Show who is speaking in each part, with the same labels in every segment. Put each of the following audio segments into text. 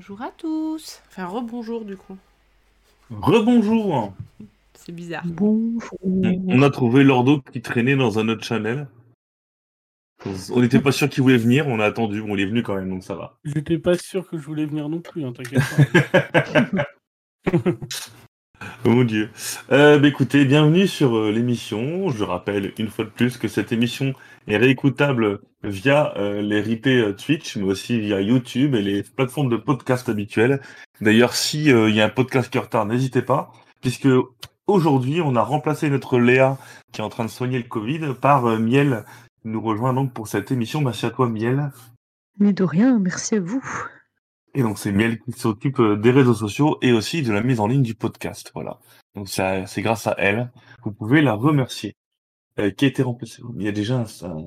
Speaker 1: Bonjour à tous. Enfin, rebonjour du coup.
Speaker 2: Rebonjour
Speaker 1: C'est bizarre.
Speaker 3: Bonjour.
Speaker 2: On on a trouvé Lordo qui traînait dans un autre channel. On n'était pas sûr qu'il voulait venir, on a attendu, bon il est venu quand même, donc ça va.
Speaker 3: J'étais pas sûr que je voulais venir non plus, hein, t'inquiète pas.
Speaker 2: Mon dieu. Euh, bah, écoutez, bienvenue sur euh, l'émission. Je rappelle une fois de plus que cette émission est réécoutable via euh, les replays euh, Twitch, mais aussi via YouTube et les plateformes de podcast habituelles. D'ailleurs, si il y a un podcast qui est retard, n'hésitez pas, puisque aujourd'hui, on a remplacé notre Léa qui est en train de soigner le Covid par Miel, qui nous rejoint donc pour cette émission. Merci à toi, Miel.
Speaker 4: Mais de rien, merci à vous.
Speaker 2: Et donc c'est Miel qui s'occupe euh, des réseaux sociaux et aussi de la mise en ligne du podcast. Voilà. Donc ça- c'est grâce à elle. Vous pouvez la remercier. Euh, qui a été remplacé? Il y a déjà un, un-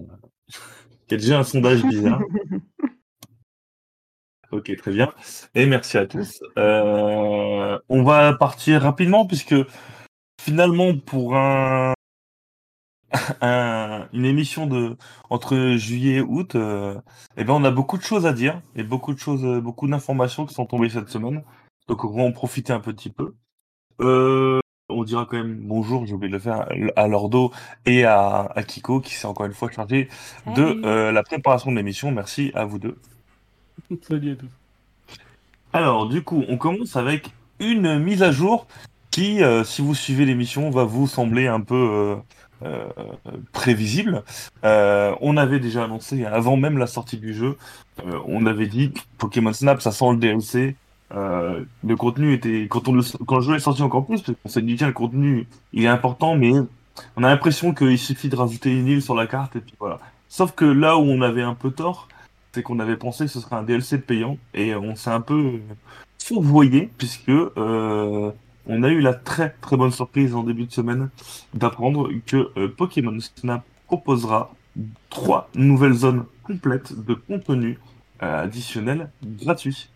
Speaker 2: il y a déjà un sondage bizarre. Ok, très bien. Et merci à tous. Euh, on va partir rapidement puisque finalement pour un, un- une émission de entre juillet et août, euh, eh ben on a beaucoup de choses à dire et beaucoup de choses, euh, beaucoup d'informations qui sont tombées cette semaine. Donc on va en profiter un petit peu. Euh, on dira quand même bonjour, j'ai oublié de le faire, à Lordo et à, à Kiko qui s'est encore une fois chargé de euh, la préparation de l'émission. Merci à vous deux.
Speaker 3: Salut à tous.
Speaker 2: Alors, du coup, on commence avec une mise à jour qui, euh, si vous suivez l'émission, va vous sembler un peu euh, euh, prévisible. Euh, on avait déjà annoncé, avant même la sortie du jeu, euh, on avait dit Pokémon Snap, ça sent le DLC. Le contenu était quand on le, quand le jeu est sorti encore plus, qu'on s'est dit tiens le contenu il est important, mais on a l'impression qu'il suffit de rajouter une île sur la carte et puis voilà. Sauf que là où on avait un peu tort, c'est qu'on avait pensé que ce serait un DLC payant et on s'est un peu fourvoyé puisque on a eu la très très bonne surprise en début de semaine d'apprendre que euh, Pokémon Snap proposera trois nouvelles zones complètes de contenu euh, additionnel gratuit.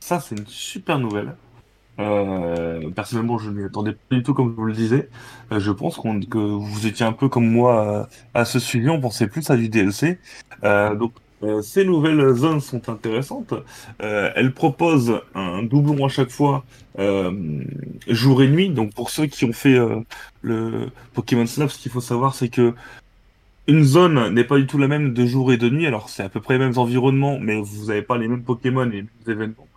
Speaker 2: Ça c'est une super nouvelle. Euh, personnellement, je ne m'y attendais pas du tout comme vous le disais. Je pense que vous étiez un peu comme moi à ce sujet, on pensait plus à du DLC. Euh, ces nouvelles zones sont intéressantes. Euh, elles proposent un doublon à chaque fois, euh, jour et nuit. Donc pour ceux qui ont fait euh, le Pokémon Snap, ce qu'il faut savoir, c'est que une zone n'est pas du tout la même de jour et de nuit. Alors c'est à peu près les mêmes environnements, mais vous n'avez pas les mêmes Pokémon et les mêmes événements.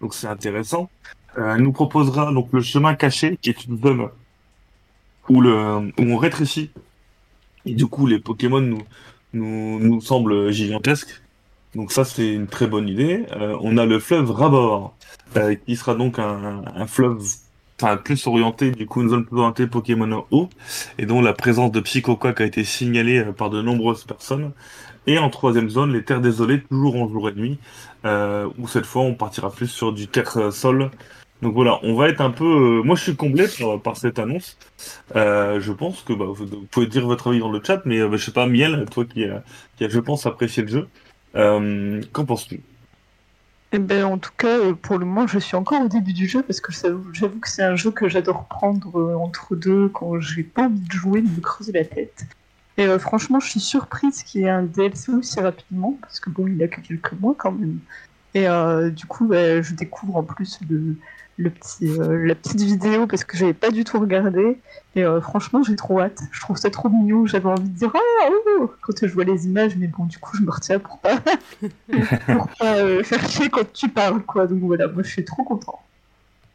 Speaker 2: Donc c'est intéressant. Euh, elle nous proposera donc le chemin caché, qui est une zone où, le, où on rétrécit. Et du coup, les Pokémon nous, nous, nous semblent gigantesques. Donc ça, c'est une très bonne idée. Euh, on a le fleuve Rabor, euh, qui sera donc un, un fleuve enfin, plus orienté, du coup, une zone plus orientée Pokémon eau, et dont la présence de Psychoquack a été signalée euh, par de nombreuses personnes. Et en troisième zone, les terres désolées, toujours en jour et nuit, euh, où cette fois, on partira plus sur du terre-sol. Donc voilà, on va être un peu... euh, Moi, je suis comblé par, cette annonce. Euh, je pense que bah, vous, pouvez dire votre avis dans le chat, mais euh, bah, je sais pas, Miel, toi qui, qui je pense, apprécié le jeu, qu'en penses-tu?
Speaker 4: Eh ben, en tout cas, pour le moment, je suis encore au début du jeu parce que j'avoue que c'est un jeu que j'adore prendre entre deux quand j'ai pas envie de jouer, de me creuser la tête. Et franchement, je suis surprise qu'il y ait un DLC aussi rapidement parce que bon, il a que quelques mois quand même. Et du coup, je découvre en plus le, le petit, euh, la petite vidéo parce que j'avais pas du tout regardé. Et euh, franchement, j'ai trop hâte. Je trouve ça trop mignon. J'avais envie de dire ah oh quand je vois les images, mais bon, du coup, je me retiens pour pas pour pas euh, faire chier quand tu parles, quoi. Donc voilà, moi je suis trop content.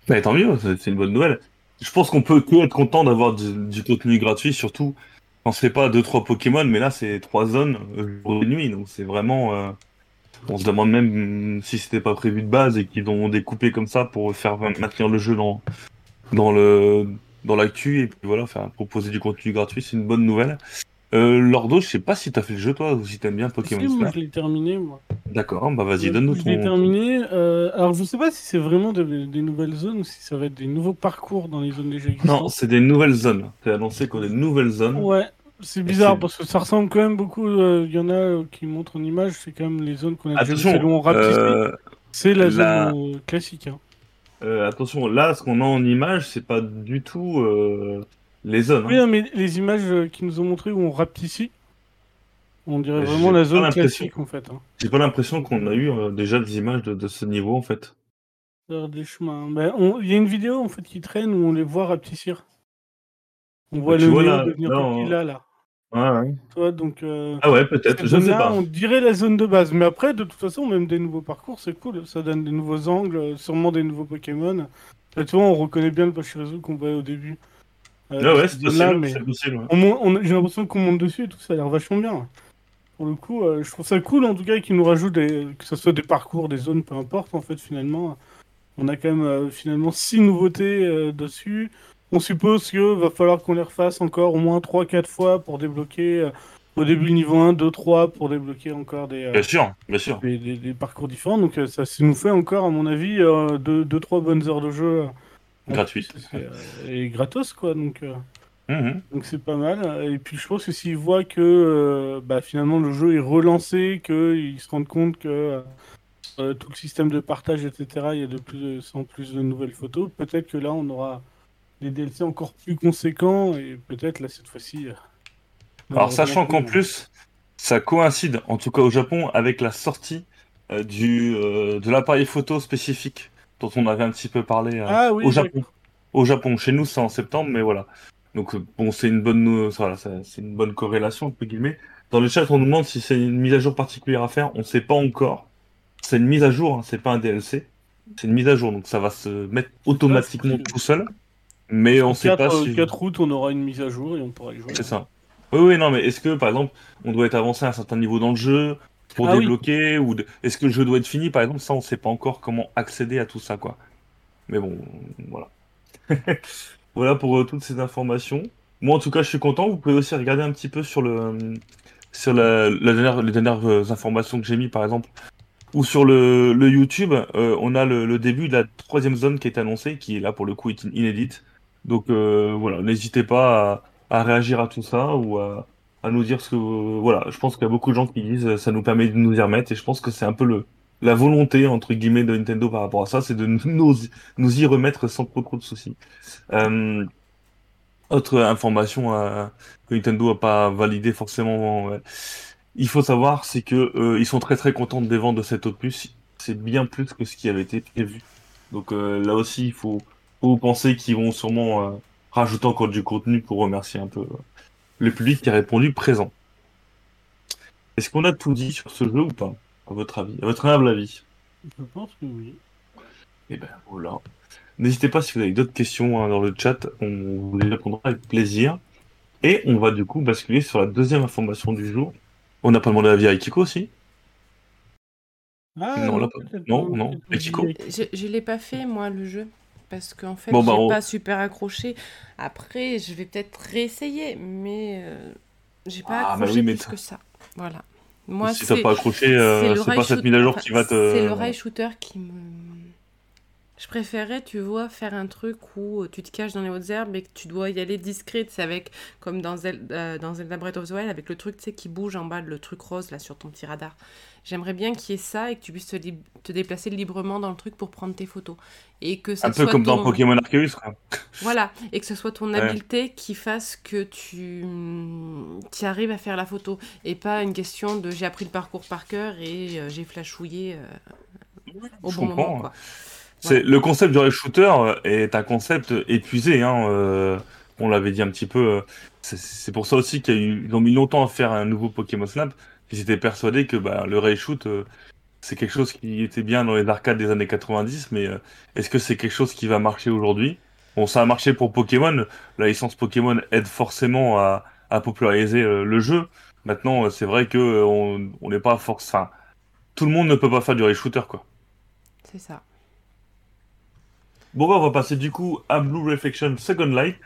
Speaker 2: Bah, tant mieux, c'est une bonne nouvelle. Je pense qu'on peut que être content d'avoir du, du contenu gratuit, surtout quand c'est pas deux trois Pokémon, mais là c'est trois zones jour et nuit, donc c'est vraiment. euh, on se demande même si c'était pas prévu de base et qu'ils ont découpé comme ça pour faire maintenir le jeu dans dans le dans l'actu et puis voilà, faire proposer du contenu gratuit, c'est une bonne nouvelle. Euh, Lordo, je sais pas si t'as fait le jeu toi ou si t'aimes bien Pokémon
Speaker 3: Si, moi je l'ai terminé, moi.
Speaker 2: D'accord, bah vas-y, donne-nous
Speaker 3: Je l'ai
Speaker 2: ton.
Speaker 3: terminé. euh, alors je sais pas si c'est vraiment de- des nouvelles zones ou si ça va être des nouveaux parcours dans les zones déjà
Speaker 2: Non,
Speaker 3: existantes.
Speaker 2: c'est des nouvelles zones. C'est annoncé qu'on a des nouvelles zones.
Speaker 3: Ouais, c'est bizarre parce que ça ressemble quand même beaucoup. euh, Il y en a euh, qui montrent en image, c'est quand même les zones qu'on a déjà
Speaker 2: Attention, euh,
Speaker 3: C'est la zone
Speaker 2: la-
Speaker 3: euh, classique. hein.
Speaker 2: Euh, attention, là, ce qu'on a en image, c'est pas du tout euh, les zones. hein.
Speaker 3: Oui, non, mais les images euh, qui nous ont montré où on rapetissait, on dirait vraiment la zone classique en fait. hein.
Speaker 2: J'ai pas l'impression qu'on a eu euh, déjà des images de, de ce niveau, en fait.
Speaker 3: Des chemins. Ben, on- Il y a une vidéo en fait qui traîne où on les voit rapetissir. On voit le
Speaker 2: vois, là,
Speaker 3: devenir
Speaker 2: là,
Speaker 3: petit là, là.
Speaker 2: Ouais, ouais.
Speaker 3: Tu vois, donc, euh,
Speaker 2: Ah ouais, peut-être, je ne sais pas.
Speaker 3: On dirait la zone de base. Mais après, de toute façon, même des nouveaux parcours, c'est cool. Ça donne des nouveaux angles, sûrement des nouveaux Pokémon. Là, tu vois, on reconnaît bien le Pachirisu qu'on voyait au début. Euh,
Speaker 2: Ah ouais, c'est possible,
Speaker 3: mais-
Speaker 2: c'est possible. ouais.
Speaker 3: On mon- on- J'ai l'impression qu'on monte dessus et tout, ça a l'air vachement bien. Pour le coup, euh, je trouve ça cool en tout cas qu'ils nous rajoutent des... que ce soit des parcours, des zones, peu importe en fait finalement. On a quand même euh, finalement six nouveautés euh, dessus. On suppose que va falloir qu'on les refasse encore au moins 3-4 fois pour débloquer euh, au début niveau 1, 2, 3 pour débloquer encore des, euh,
Speaker 2: Bien sûr, bien sûr.
Speaker 3: des, des- des parcours différents. Donc euh, ça, nous fait encore à mon avis 2-3 bonnes heures de jeu.
Speaker 2: Gratuit.
Speaker 3: c'est, euh, et gratos quoi. Donc,
Speaker 2: Mhm.
Speaker 3: donc c'est pas mal. Et puis je pense que s'ils voient que euh, bah, finalement le jeu est relancé, qu'ils se rendent compte que euh, tout le système de partage, etc., il y a de plus en plus de nouvelles photos, peut-être que là on aura des DLC encore plus conséquents et peut-être là cette fois-ci. euh,
Speaker 2: Alors, sachant qu'en
Speaker 3: malheureusement,
Speaker 2: plus, ça coïncide, en tout cas au Japon, avec la sortie euh, du, euh, de l'appareil photo spécifique dont on avait un petit peu parlé euh,
Speaker 3: Ah oui,
Speaker 2: au Japon. Au Japon, chez nous, c'est en septembre, mais voilà. Donc, euh, bon, c'est une bonne, euh, voilà, c'est une bonne corrélation, entre guillemets. Dans le chat, on nous demande si c'est une mise à jour particulière à faire. On ne sait pas encore. C'est une mise à jour, hein, c'est pas un DLC. C'est une mise à jour, donc ça va se mettre automatiquement
Speaker 3: possible.
Speaker 2: tout seul. Mais on ne sait
Speaker 3: 4,
Speaker 2: pas si.
Speaker 3: 4 août, on aura une mise à jour et on pourra y jouer.
Speaker 2: C'est ça. Oui, oui, non, mais est-ce que, par exemple, on doit être avancé à un certain niveau dans le jeu pour
Speaker 3: Ah oui.
Speaker 2: débloquer ou de- est-ce que le jeu doit être fini, par exemple Ça, on sait pas encore comment accéder à tout ça, quoi. Mais bon, voilà. voilà pour euh, toutes ces informations. Moi, en tout cas, je suis content. Vous pouvez aussi regarder un petit peu sur le sur la, la dernière, les dernières euh, informations que j'ai mis, par exemple, ou sur le, le YouTube. euh, on a le, le début de la troisième zone qui est annoncée, qui est là pour le coup est inédite. Donc euh, voilà, n'hésitez pas à, à réagir à tout ça ou à, à nous dire ce que voilà. Je pense qu'il y a beaucoup de gens qui disent ça nous permet de nous y remettre et je pense que c'est un peu le la volonté entre guillemets de Nintendo par rapport à ça, c'est de nous, nous y remettre sans trop trop de soucis. Euh, autre information euh, que Nintendo a pas validé forcément. Il faut savoir, c'est que euh, ils sont très très contents des ventes de cet opus. C'est bien plus que ce qui avait été prévu. Donc euh, là aussi, il faut, faut penser qu'ils vont sûrement euh, rajouter encore du contenu pour remercier un peu euh, le public qui a répondu présent. Est-ce qu'on a tout dit sur ce jeu ou pas, à votre avis, à votre humble avis?
Speaker 3: Je pense que oui.
Speaker 2: Eh ben voilà. N'hésitez pas si vous avez d'autres questions hein, dans le chat, on vous les répondra avec plaisir. Et on va du coup basculer sur la deuxième information du jour. On n'a pas demandé l'avis à Ikiko aussi
Speaker 3: Ah,
Speaker 2: Non, là, non, non. Akiko?
Speaker 1: Je, je l'ai pas fait, moi, le jeu. Parce qu'en fait,
Speaker 2: Bon, bah, on-
Speaker 1: pas super accroché. Après, je vais peut-être réessayer, mais euh, j'ai pas
Speaker 2: Ah, bah
Speaker 1: accroché
Speaker 2: oui, mais
Speaker 1: plus que ça. Voilà. Moi,
Speaker 2: Si t'as
Speaker 1: c'est
Speaker 2: pas accroché, euh, c'est pas cette mise à jour
Speaker 1: enfin,
Speaker 2: qui va te.
Speaker 1: C'est le rail shooter qui me. Je préférais, tu vois, faire un truc où tu te caches dans les hautes herbes et que tu dois y aller discret. C'est avec, comme dans Zelda, euh, dans Zelda Breath of the Wild, avec le truc, tu sais, qui bouge en bas, le truc rose, là, sur ton petit radar. J'aimerais bien qu'il y ait ça et que tu puisses te, lib- te déplacer librement dans le truc pour prendre tes photos. Et que ça
Speaker 2: Un peu comme dans Pokémon Arceus, quoi.
Speaker 1: Voilà, et que ce soit ton
Speaker 2: Ouais.
Speaker 1: habileté qui fasse que tu arrives à faire la photo. Et pas une question de j'ai appris le parcours par cœur et euh, j'ai flashouillé euh, au
Speaker 2: Je
Speaker 1: bon
Speaker 2: comprends.
Speaker 1: moment. Quoi.
Speaker 2: C'est le concept du rail shooter euh, est un concept épuisé. Hein, euh, on l'avait dit un petit peu. euh, c'est- pour ça aussi qu'ils ont mis longtemps à faire un nouveau Pokémon Snap. Ils étaient persuadés que bah, le rail shoot euh, c'est quelque chose qui était bien dans les arcades des années 90, mais euh, est-ce que c'est quelque chose qui va marcher aujourd'hui? Bon, ça a marché pour Pokémon. La licence Pokémon aide forcément à, à populariser le jeu. Maintenant, c'est vrai que on n'est pas force. Enfin, tout le monde ne peut pas faire du rail shooter, quoi.
Speaker 1: C'est ça.
Speaker 2: Bon, bah, on va passer du coup à Blue Reflection Second Light.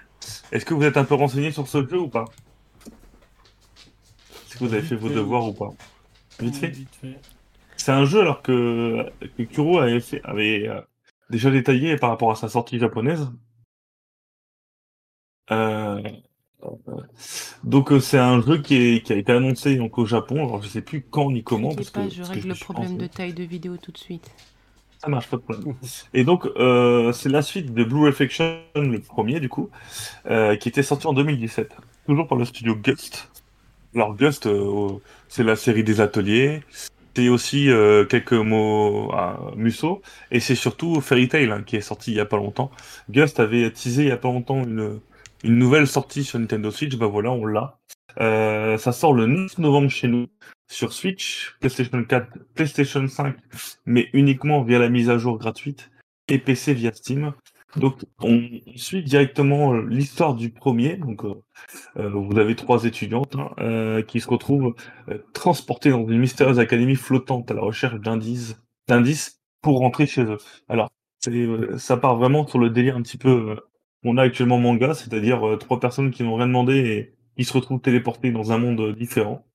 Speaker 2: Est-ce que vous êtes un peu renseigné sur ce jeu ou pas? Est-ce que vous avez fait vos devoirs ou pas? Vite fait. C'est un jeu alors que, que Kuro avait, fait- avait euh, déjà détaillé par rapport à sa sortie japonaise. Euh, donc euh, c'est un jeu qui, est, qui a été annoncé donc au Japon. Alors je sais plus quand ni comment parce que,
Speaker 1: je
Speaker 2: parce que
Speaker 1: règle le problème de taille de vidéo tout de suite.
Speaker 2: Ça marche, pas de problème. Et donc, euh, c'est la suite de Blue Reflection, le premier du coup, euh, qui était sorti en 2017, toujours par le studio Gust. Alors Gust, euh, c'est la série des ateliers, c'est aussi euh, quelques mots à Musso, et c'est surtout Fairy Tail hein, qui est sorti il y a pas longtemps. Gust avait teasé il y a pas longtemps une, une nouvelle sortie sur Nintendo Switch, bah voilà, on l'a. Euh, ça sort le 9 novembre chez nous sur Switch, PlayStation 4, PlayStation 5, mais uniquement via la mise à jour gratuite, et PC via Steam. Donc on suit directement euh, l'histoire du premier. Donc euh, euh, vous avez trois étudiantes hein, euh, qui se retrouvent transportées dans une mystérieuse académie flottante à la recherche d'indices, d'indices pour rentrer chez eux. Alors ça part vraiment sur le délire un petit peu qu'on a actuellement en manga, c'est-à-dire trois personnes qui n'ont rien demandé qui se retrouvent téléportées dans un monde différent.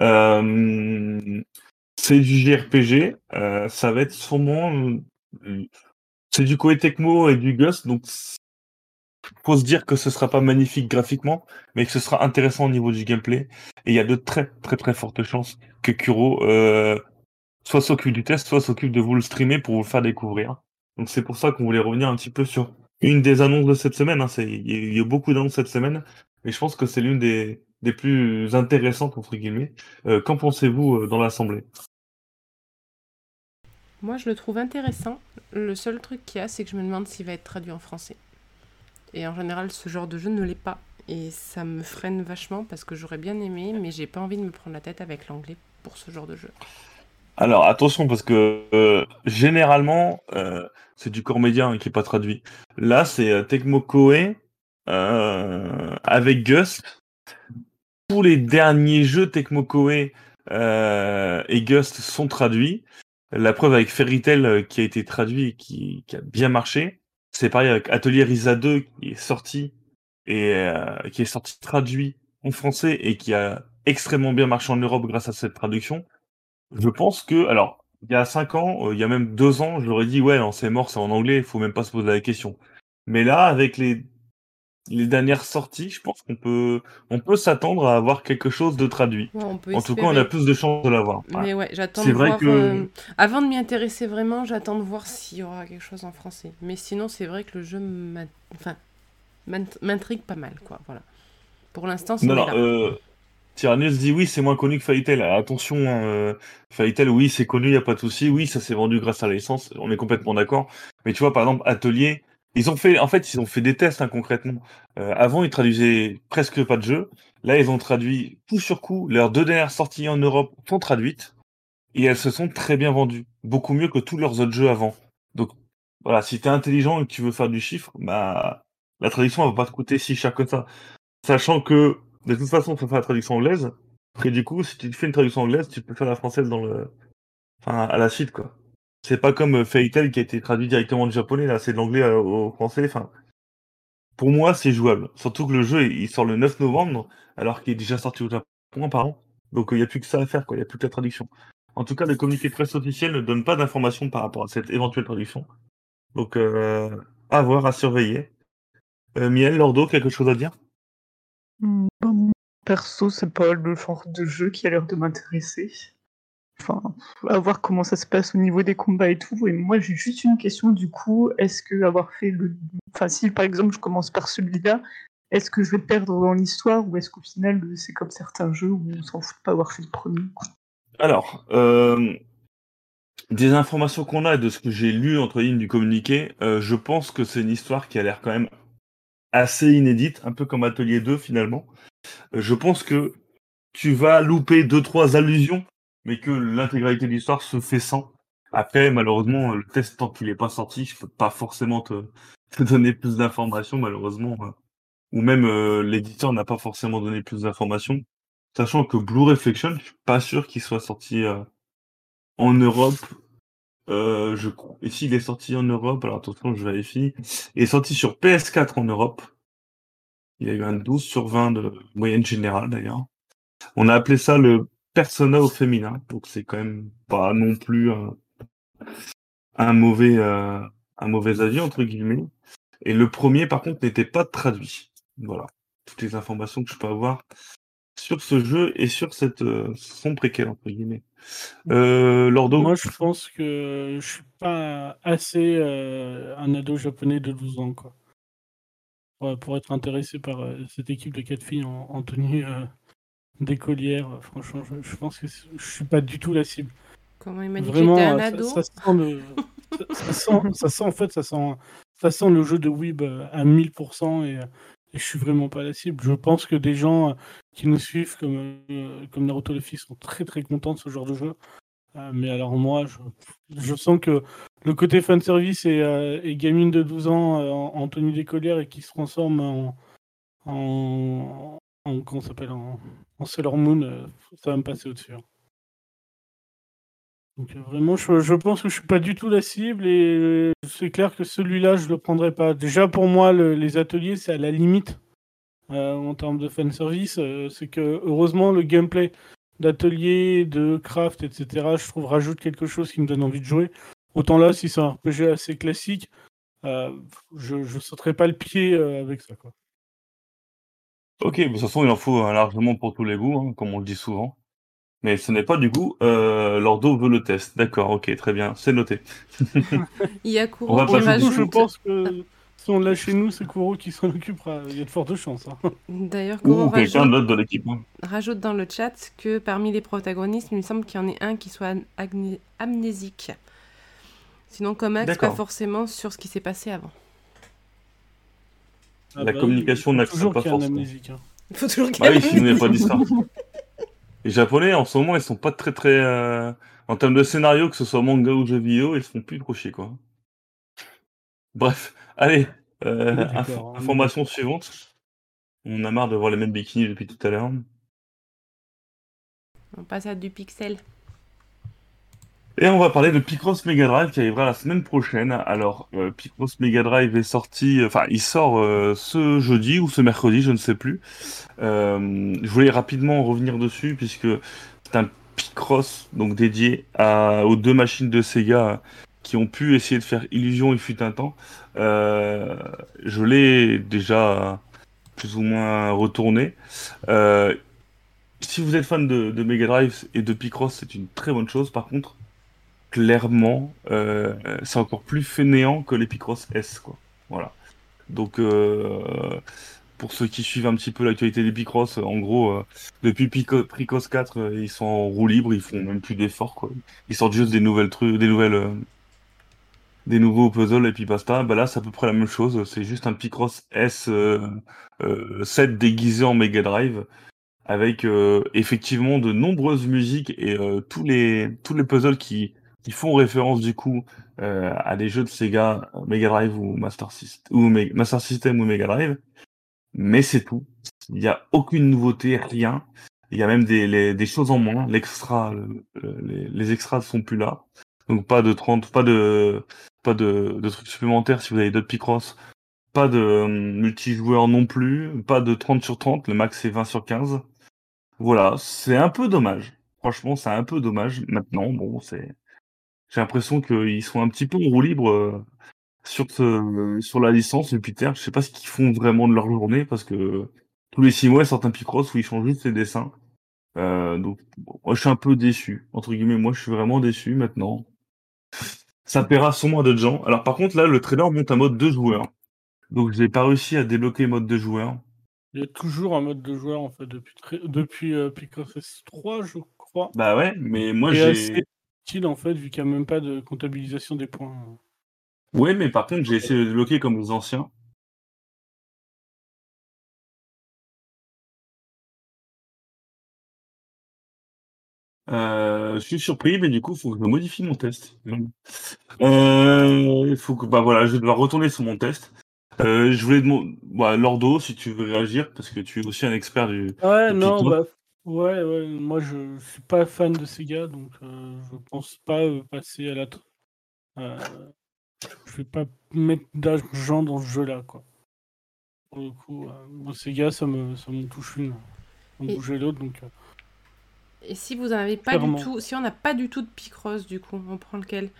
Speaker 2: Euh, c'est du JRPG, euh, ça va être sûrement euh, c'est du Koei Tecmo et du Gust, donc faut se dire que ce sera pas magnifique graphiquement, mais que ce sera intéressant au niveau du gameplay. Et il y a de très très très fortes chances que Kuro euh, soit s'occupe du test, soit s'occupe de vous le streamer pour vous le faire découvrir. Donc c'est pour ça qu'on voulait revenir un petit peu sur une des annonces de cette semaine. Hein. Il y, a- il a beaucoup d'annonces cette semaine, mais je pense que c'est l'une des, des plus intéressantes entre guillemets. Euh, Qu'en pensez-vous euh, dans l'assemblée?
Speaker 1: Moi, je le trouve intéressant. Le seul truc qu'il y a, c'est que je me demande s'il va être traduit en français. Et en général, ce genre de jeu ne l'est pas. Et ça me freine vachement parce que j'aurais bien aimé, mais j'ai pas envie de me prendre la tête avec l'anglais pour ce genre de jeu.
Speaker 2: Alors attention parce que euh, généralement euh, c'est du corps média hein, qui est pas traduit. Là c'est euh, Tecmo Koei avec Gust. Tous les derniers jeux Tecmo Koei euh, et Gust sont traduits. La preuve avec Fairy euh, qui a été traduit et qui, qui a bien marché. C'est pareil avec Atelier Risa 2 qui est sorti et euh, qui est sorti traduit en français et qui a extrêmement bien marché en Europe grâce à cette traduction. Je pense que, alors, il y a cinq ans, euh, il y a même deux ans, j'aurais dit, ouais, c'est mort, c'est en anglais, il faut même pas se poser la question. Mais là, avec les, les dernières sorties, je pense qu'on peut, on peut s'attendre à avoir quelque chose de traduit.
Speaker 1: Ouais, on peut
Speaker 2: En tout cas, on a plus de chances de l'avoir.
Speaker 1: Mais ouais, j'attends
Speaker 2: C'est
Speaker 1: de
Speaker 2: vrai
Speaker 1: voir.
Speaker 2: que-
Speaker 1: euh, Avant de m'y intéresser vraiment, j'attends de voir s'il y aura quelque chose en français. Mais sinon, c'est vrai que le jeu m'intrigue pas mal, quoi. Voilà. Pour l'instant, c'est là.
Speaker 2: euh, Tyrannus dit oui, c'est moins connu que. Alors, Attention, hein, euh, oui, c'est connu, il a pas de souci. Oui, ça s'est vendu grâce à la licence, on est complètement d'accord. Mais tu vois, par exemple, Atelier, ils ont fait, en fait, ils ont fait des tests hein, concrètement. Euh, avant, ils traduisaient presque pas de jeux. Là, ils ont traduit coup sur coup. Leurs deux dernières sorties en Europe sont traduites et elles se sont très bien vendues, beaucoup mieux que tous leurs autres jeux avant. Donc, voilà, si t'es intelligent et que tu veux faire du chiffre, bah, la traduction elle va pas te coûter si cher que ça. Sachant que, de toute façon, faut faire la traduction anglaise. Et du coup, si tu fais une traduction anglaise, tu peux faire la française dans le, enfin, à la suite, quoi. C'est pas comme euh, Fairy qui a été traduit directement du japonais, là, c'est de l'anglais euh, au français, enfin. Pour moi, c'est jouable. Surtout que le jeu, il sort le 9 novembre, alors qu'il est déjà sorti au Japon, pardon. Donc, il n'y a plus que ça à faire, quoi. Il n'y a plus que la traduction. En tout cas, le communiqué de presse officiel ne donne pas d'informations par rapport à cette éventuelle traduction. Donc, euh, à voir, à surveiller. Euh, Miel, Lordo, quelque chose à dire?
Speaker 4: Perso, c'est pas le genre de jeu qui a l'air de m'intéresser. Enfin, à voir comment ça se passe au niveau des combats et tout. Et moi, j'ai juste une question du coup. Est-ce que avoir fait le. Enfin, si par exemple je commence par celui-là, est-ce que je vais perdre dans l'histoire ou est-ce qu'au final c'est comme certains jeux où on s'en fout de pas avoir fait le premier
Speaker 2: Alors, euh, des informations qu'on a et de ce que j'ai lu entre lignes du communiqué, euh, je pense que c'est une histoire qui a l'air quand même assez inédite, un peu comme Atelier 2 finalement. Euh, je pense que tu vas louper deux trois allusions, mais que l'intégralité de l'histoire se fait sans. Après, malheureusement, le test tant qu'il est pas sorti, je peux pas forcément te, donner plus d'informations, malheureusement. euh. Ou même euh, l'éditeur n'a pas forcément donné plus d'informations. Sachant que Blue Reflection, je suis pas sûr qu'il soit sorti euh, en Europe. Euh, je. Et s'il est sorti en Europe, alors attention, je vérifie. Il est sorti sur PS4 en Europe. Il y a eu un 12 sur 20 de moyenne générale d'ailleurs. On a appelé ça le persona au féminin, donc c'est quand même pas non plus un, un mauvais euh, un mauvais avis entre guillemets. Et le premier par contre n'était pas traduit. Voilà, toutes les informations que je peux avoir sur ce jeu et sur cette euh, son préquel entre guillemets. Euh, Lordo,
Speaker 3: Moi, je pense que je suis pas assez euh, un ado japonais de 12 ans, quoi. Pour, pour être intéressé par cette équipe de quatre filles en, en tenue euh, d'écolière. euh, Franchement, je, je pense que je suis pas du tout la cible.
Speaker 1: Comment il m'a dit que
Speaker 3: Vraiment,
Speaker 1: j'étais un
Speaker 3: ça,
Speaker 1: ado
Speaker 3: ça sent le... ça, sent, ça sent, en fait, ça sent, ça sent le jeu de Weeb euh, à 1000% et, euh, et je suis vraiment pas la cible. Je pense que des gens qui nous suivent comme, comme Naruto Luffy sont très très contents de ce genre de jeu. Mais alors moi, je, je sens que le côté fanservice et, euh, et gamine de 12 ans en, en tenue d'écolière et qui se transforme en... en, en comment s'appelle en, Sailor Moon, ça va me passer au-dessus. hein. Donc euh, vraiment, je, pense que je suis pas du tout la cible et euh, c'est clair que celui-là, je le prendrai pas. Déjà pour moi, le- les ateliers, c'est à la limite euh, en termes de fanservice. euh, c'est que heureusement, le gameplay d'atelier, de craft, etc., je trouve rajoute quelque chose qui me donne envie de jouer. Autant là, si c'est un RPG assez classique, je, je sauterai pas le pied avec ça. Quoi.
Speaker 2: Ok, mais de toute façon, il en faut hein, largement pour tous les goûts, hein, comme on le dit souvent. Mais ce n'est pas du coup, euh, Lordo veut le test. D'accord, ok, très bien, c'est noté.
Speaker 1: Il y a
Speaker 2: On
Speaker 1: Kuro
Speaker 2: va
Speaker 1: qui
Speaker 2: pas
Speaker 1: rajoute.
Speaker 3: je pense que si on l'a chez nous, c'est Kuro qui s'en occupera. Il y a de fortes chances. hein.
Speaker 1: D'ailleurs, Kuro
Speaker 2: Ou quelqu'un
Speaker 1: rajoute,
Speaker 2: d'autre de l'équipe.
Speaker 1: rajoute dans le chat que parmi les protagonistes, il me semble qu'il y en ait un qui soit amnésique. Sinon, Comax, pas
Speaker 2: D'accord.
Speaker 1: forcément sur ce qui s'est passé avant.
Speaker 3: Ah
Speaker 2: La
Speaker 3: bah oui,
Speaker 2: communication
Speaker 3: il faut
Speaker 2: n'accepte
Speaker 3: toujours
Speaker 2: pas
Speaker 3: qu'il y ait un
Speaker 2: forcément.
Speaker 3: amnésique. hein.
Speaker 1: Il faut toujours qu'il y
Speaker 2: Bah
Speaker 1: ait
Speaker 2: oui, sinon il n'y a
Speaker 1: un
Speaker 2: pas d'histoire. Les Japonais, en ce moment, ils sont pas très très... euh, En termes de scénario, que ce soit manga ou jeux vidéo, ils se font plus trop chier, quoi. Bref, allez, euh,
Speaker 3: Oui,
Speaker 2: inf- information suivante. On a marre de voir les mêmes bikinis depuis tout à l'heure.
Speaker 1: On passe à du pixel.
Speaker 2: Et on va parler de Picross Mega Drive qui arrivera la semaine prochaine. Alors, euh, Picross Mega Drive est sorti, enfin, il sort euh, ce jeudi ou ce mercredi, je ne sais plus. Euh, je voulais rapidement revenir dessus puisque c'est un Picross donc dédié aux deux machines de Sega qui ont pu essayer de faire illusion il fut un temps. Je l'ai déjà plus ou moins retourné. Si vous êtes fan de, de Mega Drive et de Picross, c'est une très bonne chose. Par contre, clairement, euh, c'est encore plus fainéant que les Picross S, quoi. Voilà. Donc, euh, pour ceux qui suivent un petit peu l'actualité des Picross, en gros, euh, depuis Pico- Picross 4, euh, ils sont en roue libre, ils font même plus d'efforts, quoi. Ils sortent juste des nouvelles trucs, des nouvelles, euh, des nouveaux puzzles et puis basta. Bah là, c'est à peu près la même chose. C'est juste un Picross S euh, euh, 7 déguisé en Mega Drive avec euh, effectivement de nombreuses musiques et euh, tous les tous les puzzles qui qui font référence du coup euh, à des jeux de Sega Mega Drive ou Master System ou Master System ou Mega Drive. Mais c'est tout. Il n'y a aucune nouveauté rien. Il y a même des des choses en moins. L'extra le- le- les, extras ne sont plus là. Donc pas de 30 pas de pas de, de trucs supplémentaires si vous avez d'autres Picross. Pas de euh, multijoueur non plus. Pas de 30 sur 30 le max c'est 20 sur 15 voilà, c'est un peu dommage. Franchement, c'est un peu dommage. Maintenant, bon, c'est. J'ai l'impression qu'ils sont un petit peu en roue libre euh, sur ce, sur la licence Jupiter. Je sais pas ce qu'ils font vraiment de leur journée parce que tous les six mois, ils sortent un Picross où ils changent juste les dessins. Euh, donc, moi, je suis un peu déçu. Entre guillemets, moi, je suis vraiment déçu maintenant. Ça plaira sûrement à d'autres gens. Alors, par contre, là, le trailer monte un mode deux joueurs. Donc, j'ai pas réussi à débloquer mode deux joueurs.
Speaker 3: Il y a toujours un mode de joueur en fait depuis, depuis euh, Picross S3, je crois.
Speaker 2: Bah ouais, mais moi,
Speaker 3: Et
Speaker 2: j'ai.
Speaker 3: Utile en fait, vu qu'il n'y a même pas de comptabilisation des points.
Speaker 2: Ouais, mais par contre, j'ai essayé de débloquer comme les anciens. Euh, je suis surpris, mais du coup, il faut que je modifie mon test. Euh, il faut que, bah voilà, je vais devoir retourner sur mon test. Euh, je voulais demander, bah, Lordo, si tu veux réagir, parce que tu es aussi un expert du.
Speaker 3: Ouais, non, bah, ouais, ouais, moi je suis pas fan de Sega, donc euh, je pense pas euh, passer à la. euh, je vais pas mettre d'argent dans ce jeu-là, quoi. Pour le coup, euh, Sega, ça me, ça me touche une. Ça me
Speaker 1: Et-
Speaker 3: bougeait l'autre, donc. euh,
Speaker 1: Et si vous en avez pas
Speaker 3: Clairement.
Speaker 1: du tout, si on n'a pas du tout de Picross, du coup, on prend lequel?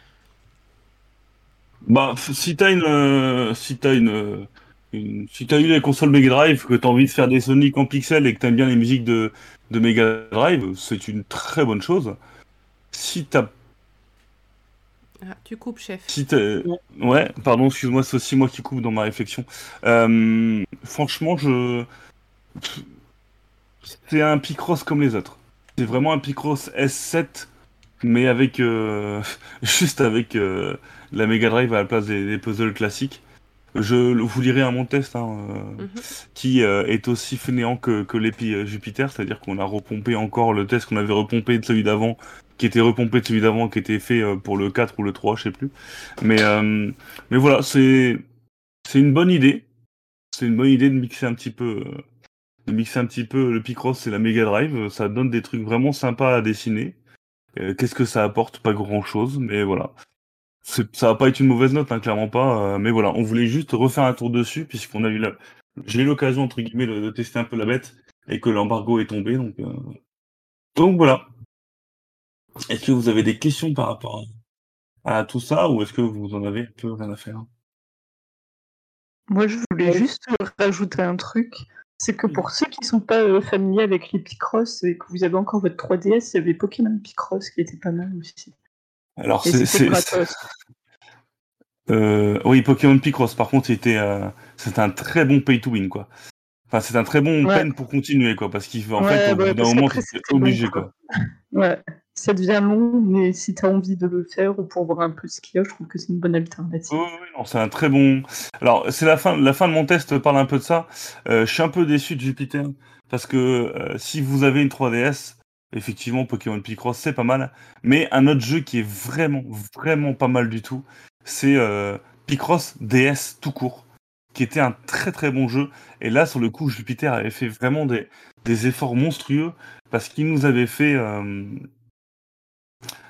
Speaker 2: Bah, si t'as une, euh, si t'as une, euh, une- si t'as eu les consoles Mega Drive, que t'as envie de faire des Sonic en pixels et que t'aimes bien les musiques de, de Mega Drive, c'est une très bonne chose. Si t'as,
Speaker 1: Ah, tu coupes, chef.
Speaker 2: si ouais, pardon, excuse-moi, c'est aussi moi qui coupe dans ma réflexion. Euh, franchement, je, c'est un Picross comme les autres. C'est vraiment un Picross S7 mais avec euh, juste avec euh, la Mega Drive à la place des, des puzzles classiques. Je vous lirai un mon test hein, euh,
Speaker 1: Mhm.
Speaker 2: qui euh, est aussi fainéant que, que l'Epi euh, Jupiter, c'est-à-dire qu'on a repompé encore le test qu'on avait repompé de celui d'avant, qui était repompé de celui d'avant, qui était fait euh, pour le 4 ou le 3, je sais plus. Mais, euh, mais voilà, c'est une bonne idée. C'est une bonne idée de mixer un petit peu, euh, de mixer un petit peu le Picross et la Mega Drive. Ça donne des trucs vraiment sympas à dessiner. Euh, Qu'est-ce que ça apporte? Pas grand-chose, mais voilà. Ça va pas être une mauvaise note, hein, clairement pas. euh, mais voilà, on voulait juste refaire un tour dessus puisqu'on a eu la... j'ai eu l'occasion entre guillemets de, de tester un peu la bête et que l'embargo est tombé. Donc, euh, donc voilà. Est-ce que vous avez des questions par rapport à, à tout ça ou est-ce que vous en avez un peu rien à faire?
Speaker 4: Moi, je voulais juste rajouter un truc. C'est que pour ceux qui sont pas euh, familiers avec les Picross et que vous avez encore votre 3DS, il y avait Pokémon Picross qui était pas mal aussi.
Speaker 2: Alors c'est c'est-. Euh, oui, Pokémon Picross, par contre, c'était euh, c'est un très bon pay to win, quoi. Enfin, c'est un très bon
Speaker 4: Ouais.
Speaker 2: peine pour continuer, quoi, parce qu'en
Speaker 4: Ouais,
Speaker 2: fait, au
Speaker 4: ouais,
Speaker 2: bout d'un moment, tu
Speaker 4: long,
Speaker 2: obligé,
Speaker 4: quoi.
Speaker 2: quoi.
Speaker 4: Ouais, ça devient long, mais si t'as envie de le faire ou pour voir un peu ce qu'il y a, je trouve que c'est une bonne alternative.
Speaker 2: Oui, oui, non, c'est un très bon. Alors, c'est la fin, la fin de mon test parle un peu de ça. Euh, je suis un peu déçu de Jupiter parce que euh, si vous avez une 3DS, effectivement, Pokémon Picross c'est pas mal. Mais un autre jeu qui est vraiment, vraiment pas mal du tout, c'est euh, Picross DS tout court, qui était un très très bon jeu. Et là, sur le coup, Jupiter avait fait vraiment des, des efforts monstrueux parce qu'il nous avait fait. euh,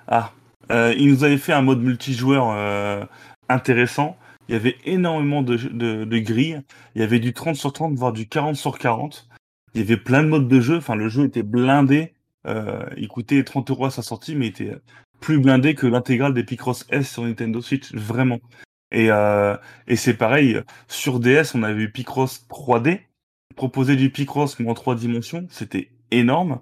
Speaker 2: Ah, euh, il nous avait fait un mode multijoueur euh, intéressant. Il y avait énormément de, de, de grilles. Il y avait du 30 sur 30, voire du 40 sur 40. Il y avait plein de modes de jeu. Enfin, le jeu était blindé. Euh, il coûtait 30 euros à sa sortie, mais il était plus blindé que l'intégrale des Picross S sur Nintendo Switch, vraiment. Et, euh, et c'est pareil, sur DS, on avait eu Picross 3D, proposé du Picross, mais en trois dimensions. C'était énorme.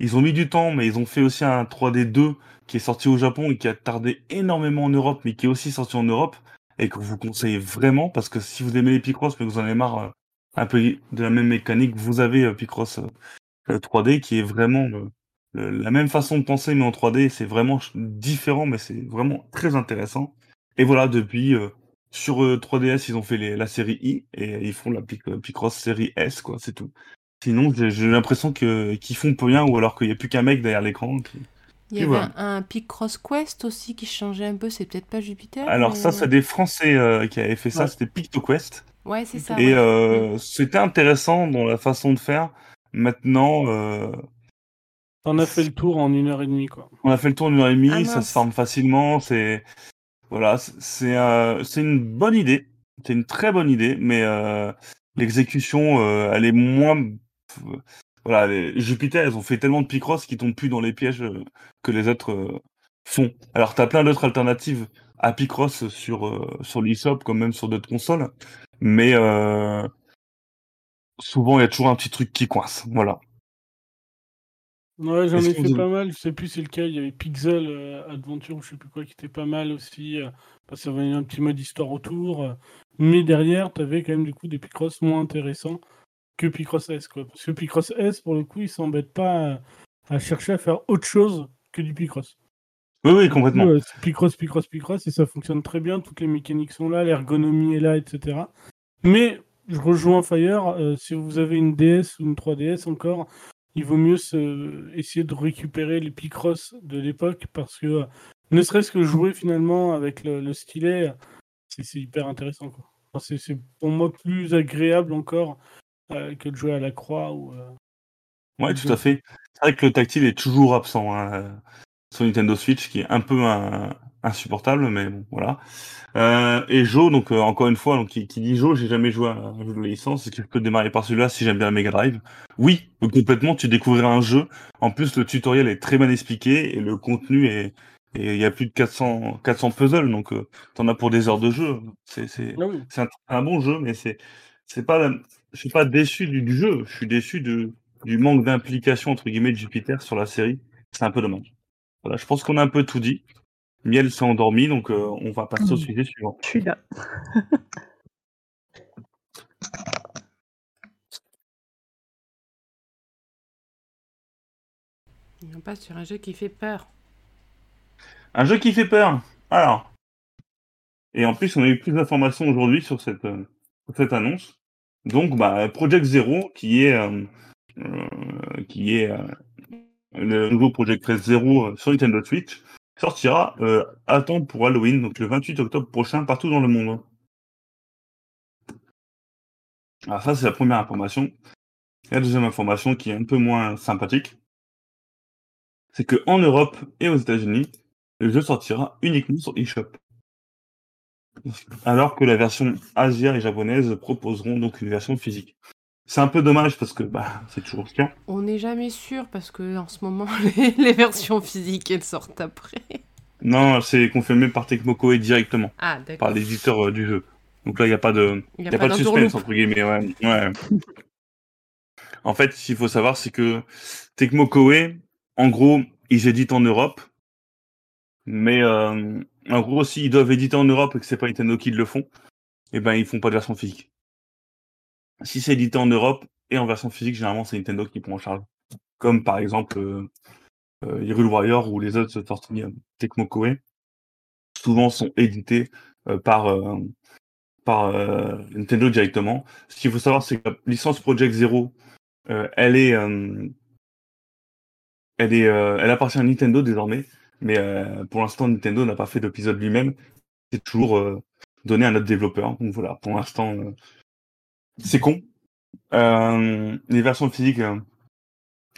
Speaker 2: Ils ont mis du temps, mais ils ont fait aussi un 3D 2 qui est sorti au Japon et qui a tardé énormément en Europe, mais qui est aussi sorti en Europe et que vous conseille vraiment parce que si vous aimez les Picross mais que vous en avez marre euh, un peu de la même mécanique, vous avez Picross euh, 3D qui est vraiment le- la même façon de penser mais en 3D. C'est vraiment différent, mais c'est vraiment très intéressant. Et voilà, depuis euh, sur euh, 3DS, ils ont fait les- la série I et ils font la Pic- euh, Picross série S, quoi, c'est tout. Sinon, j'ai j'ai l'impression que qu'ils font peu rien ou alors qu'il n'y a plus qu'un mec derrière l'écran. qui-
Speaker 1: Il y avait
Speaker 2: voilà.
Speaker 1: un, un Picross Quest aussi qui changeait un peu, c'est peut-être pas Jupiter.
Speaker 2: Alors
Speaker 1: mais-
Speaker 2: ça, c'est des Français euh, qui avaient fait ça,
Speaker 3: Ouais.
Speaker 2: c'était PictoQuest.
Speaker 1: Ouais, c'est ça.
Speaker 2: Et
Speaker 1: ouais.
Speaker 2: euh, c'était intéressant dans la façon de faire. Maintenant, euh,
Speaker 3: On a fait le tour en une heure et demie, quoi.
Speaker 2: on a fait le tour d'une heure et demie,
Speaker 1: Ah,
Speaker 2: ça se forme facilement. C'est voilà, c'est- c'est euh, c'est une bonne idée, c'est une très bonne idée, mais euh, l'exécution, euh, elle est moins. Voilà, les Jupiter, ils ont fait tellement de Picross qu'ils tombent plus dans les pièges euh, que les autres euh, font. Alors, t'as plein d'autres alternatives à Picross sur euh, sur l'eShop, comme même sur d'autres consoles, mais euh, souvent il y a toujours un petit truc qui coince. Voilà.
Speaker 3: Ouais, j'en ai fait pas mal, je sais plus c'est lequel, il y avait Pixel euh, Adventure, ou je sais plus quoi, qui était pas mal aussi, euh, parce que ça avait un petit mode histoire autour, euh, mais derrière, t'avais quand même du coup des Picross moins intéressants que Picross S, quoi. Parce que Picross S, pour le coup, il s'embête pas à, à chercher à faire autre chose que du Picross.
Speaker 2: Oui, oui, complètement.
Speaker 3: Picross, Picross, Picross, et ça fonctionne très bien, toutes les mécaniques sont là, l'ergonomie est là, etc. Mais je rejoins Fire, si vous avez une DS ou une 3DS encore, il vaut mieux se- essayer de récupérer les Picross de l'époque, parce que euh, ne serait-ce que jouer finalement avec le, le stylet, c'est hyper intéressant. Enfin, c'est- pour moi plus agréable encore euh, que de jouer à la croix ou... euh,
Speaker 2: Ouais, tout à fait. C'est vrai que le tactile est toujours absent hein, sur Nintendo Switch, qui est un peu un- insupportable, mais bon, voilà. Euh, et Joe, donc euh, encore une fois, donc qui, qui dit Joe, j'ai jamais joué à un jeu de licence, est-ce que je peux démarrer par celui-là si j'aime bien la Mega Drive? Oui, complètement, tu découvriras un jeu. En plus, le tutoriel est très bien expliqué et le contenu est et il y a plus de 400 400 puzzles, donc euh, t'en as pour des heures de jeu. C'est c'est
Speaker 3: Ah oui.
Speaker 2: c'est un, un bon jeu, mais c'est c'est pas je suis pas déçu du, du jeu, je suis déçu de du manque d'implication entre guillemets de Jupiter sur la série. C'est un peu dommage. Voilà, je pense qu'on a un peu tout dit. Miel s'est endormi, donc euh, on va passer au
Speaker 4: Mm.
Speaker 2: sujet suivant.
Speaker 4: Je suis là.
Speaker 1: Et on passe sur un jeu qui fait peur.
Speaker 2: Un jeu qui fait peur. Alors. Et en plus, on a eu plus d'informations aujourd'hui sur cette, euh, cette annonce. Donc, bah, Project Zero, qui est, euh, euh, qui est euh, le nouveau Project Zero sur Nintendo Switch, sortira euh, à temps pour Halloween, donc le 28 octobre prochain, partout dans le monde. Alors ça, c'est la première information. La deuxième information qui est un peu moins sympathique, c'est que en Europe et aux États-Unis, le jeu sortira uniquement sur eShop. Alors que la version asiatique et japonaise proposeront donc une version physique. C'est un peu dommage parce que bah, c'est toujours cas.
Speaker 1: On n'est jamais sûr parce que en ce moment, les, les versions physiques, elles sortent après.
Speaker 2: Non, c'est confirmé par Tecmo Koei directement,
Speaker 1: Ah,
Speaker 2: par l'éditeur euh, du jeu. Donc là, il n'y a pas de,
Speaker 1: Il
Speaker 2: y a pas de suspense entre guillemets. Ouais. ouais. en fait, ce qu'il faut savoir, c'est que Tecmo Koei, en gros, ils éditent en Europe, mais euh, en gros, s'ils doivent éditer en Europe et que c'est pas Nintendo qui le font, eh ben ils font pas de version physique. Si c'est édité en Europe et en version physique, généralement c'est Nintendo qui prend en charge. Comme par exemple euh, euh, Warrior ou les autres sorties euh, Tecmo Koei, souvent sont édités euh, par Nintendo directement. Ce qu'il faut savoir, c'est que la licence Project Zero, elle est elle est elle appartient à Nintendo désormais, mais pour l'instant Nintendo n'a pas fait d'épisode lui-même. C'est toujours donné à notre développeur. Donc voilà, pour l'instant c'est con. Euh, les versions physiques, euh,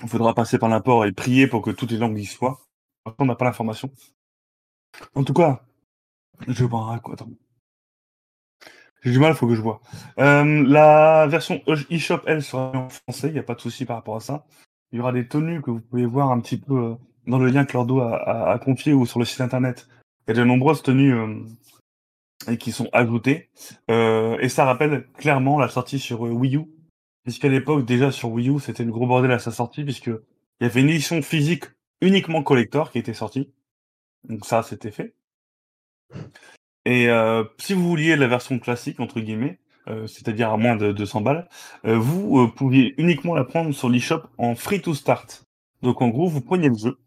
Speaker 2: il faudra passer par l'import et prier pour que toutes les langues y soient. On n'a pas l'information. En tout cas, je vois quoi attends. J'ai du mal, faut que je vois. Euh, la version eShop, elle, sera en français, il n'y a pas de souci par rapport à ça. Il y aura des tenues que vous pouvez voir un petit peu euh, dans le lien que Lordo a, a, confié ou sur le site internet. Il y a de nombreuses tenues euh, et qui sont ajoutées. Euh, et ça rappelle clairement la sortie sur euh, Wii U. Puisqu'à l'époque, déjà sur Wii U, c'était le gros bordel à sa sortie, puisque il y avait une édition physique uniquement collector qui était sortie. Donc ça, c'était fait. Et euh, si vous vouliez la version classique, entre guillemets, euh, c'est-à-dire à moins de 200 balles, euh, vous pouviez uniquement la prendre sur l'eShop en free to start. Donc en gros, vous preniez le jeu,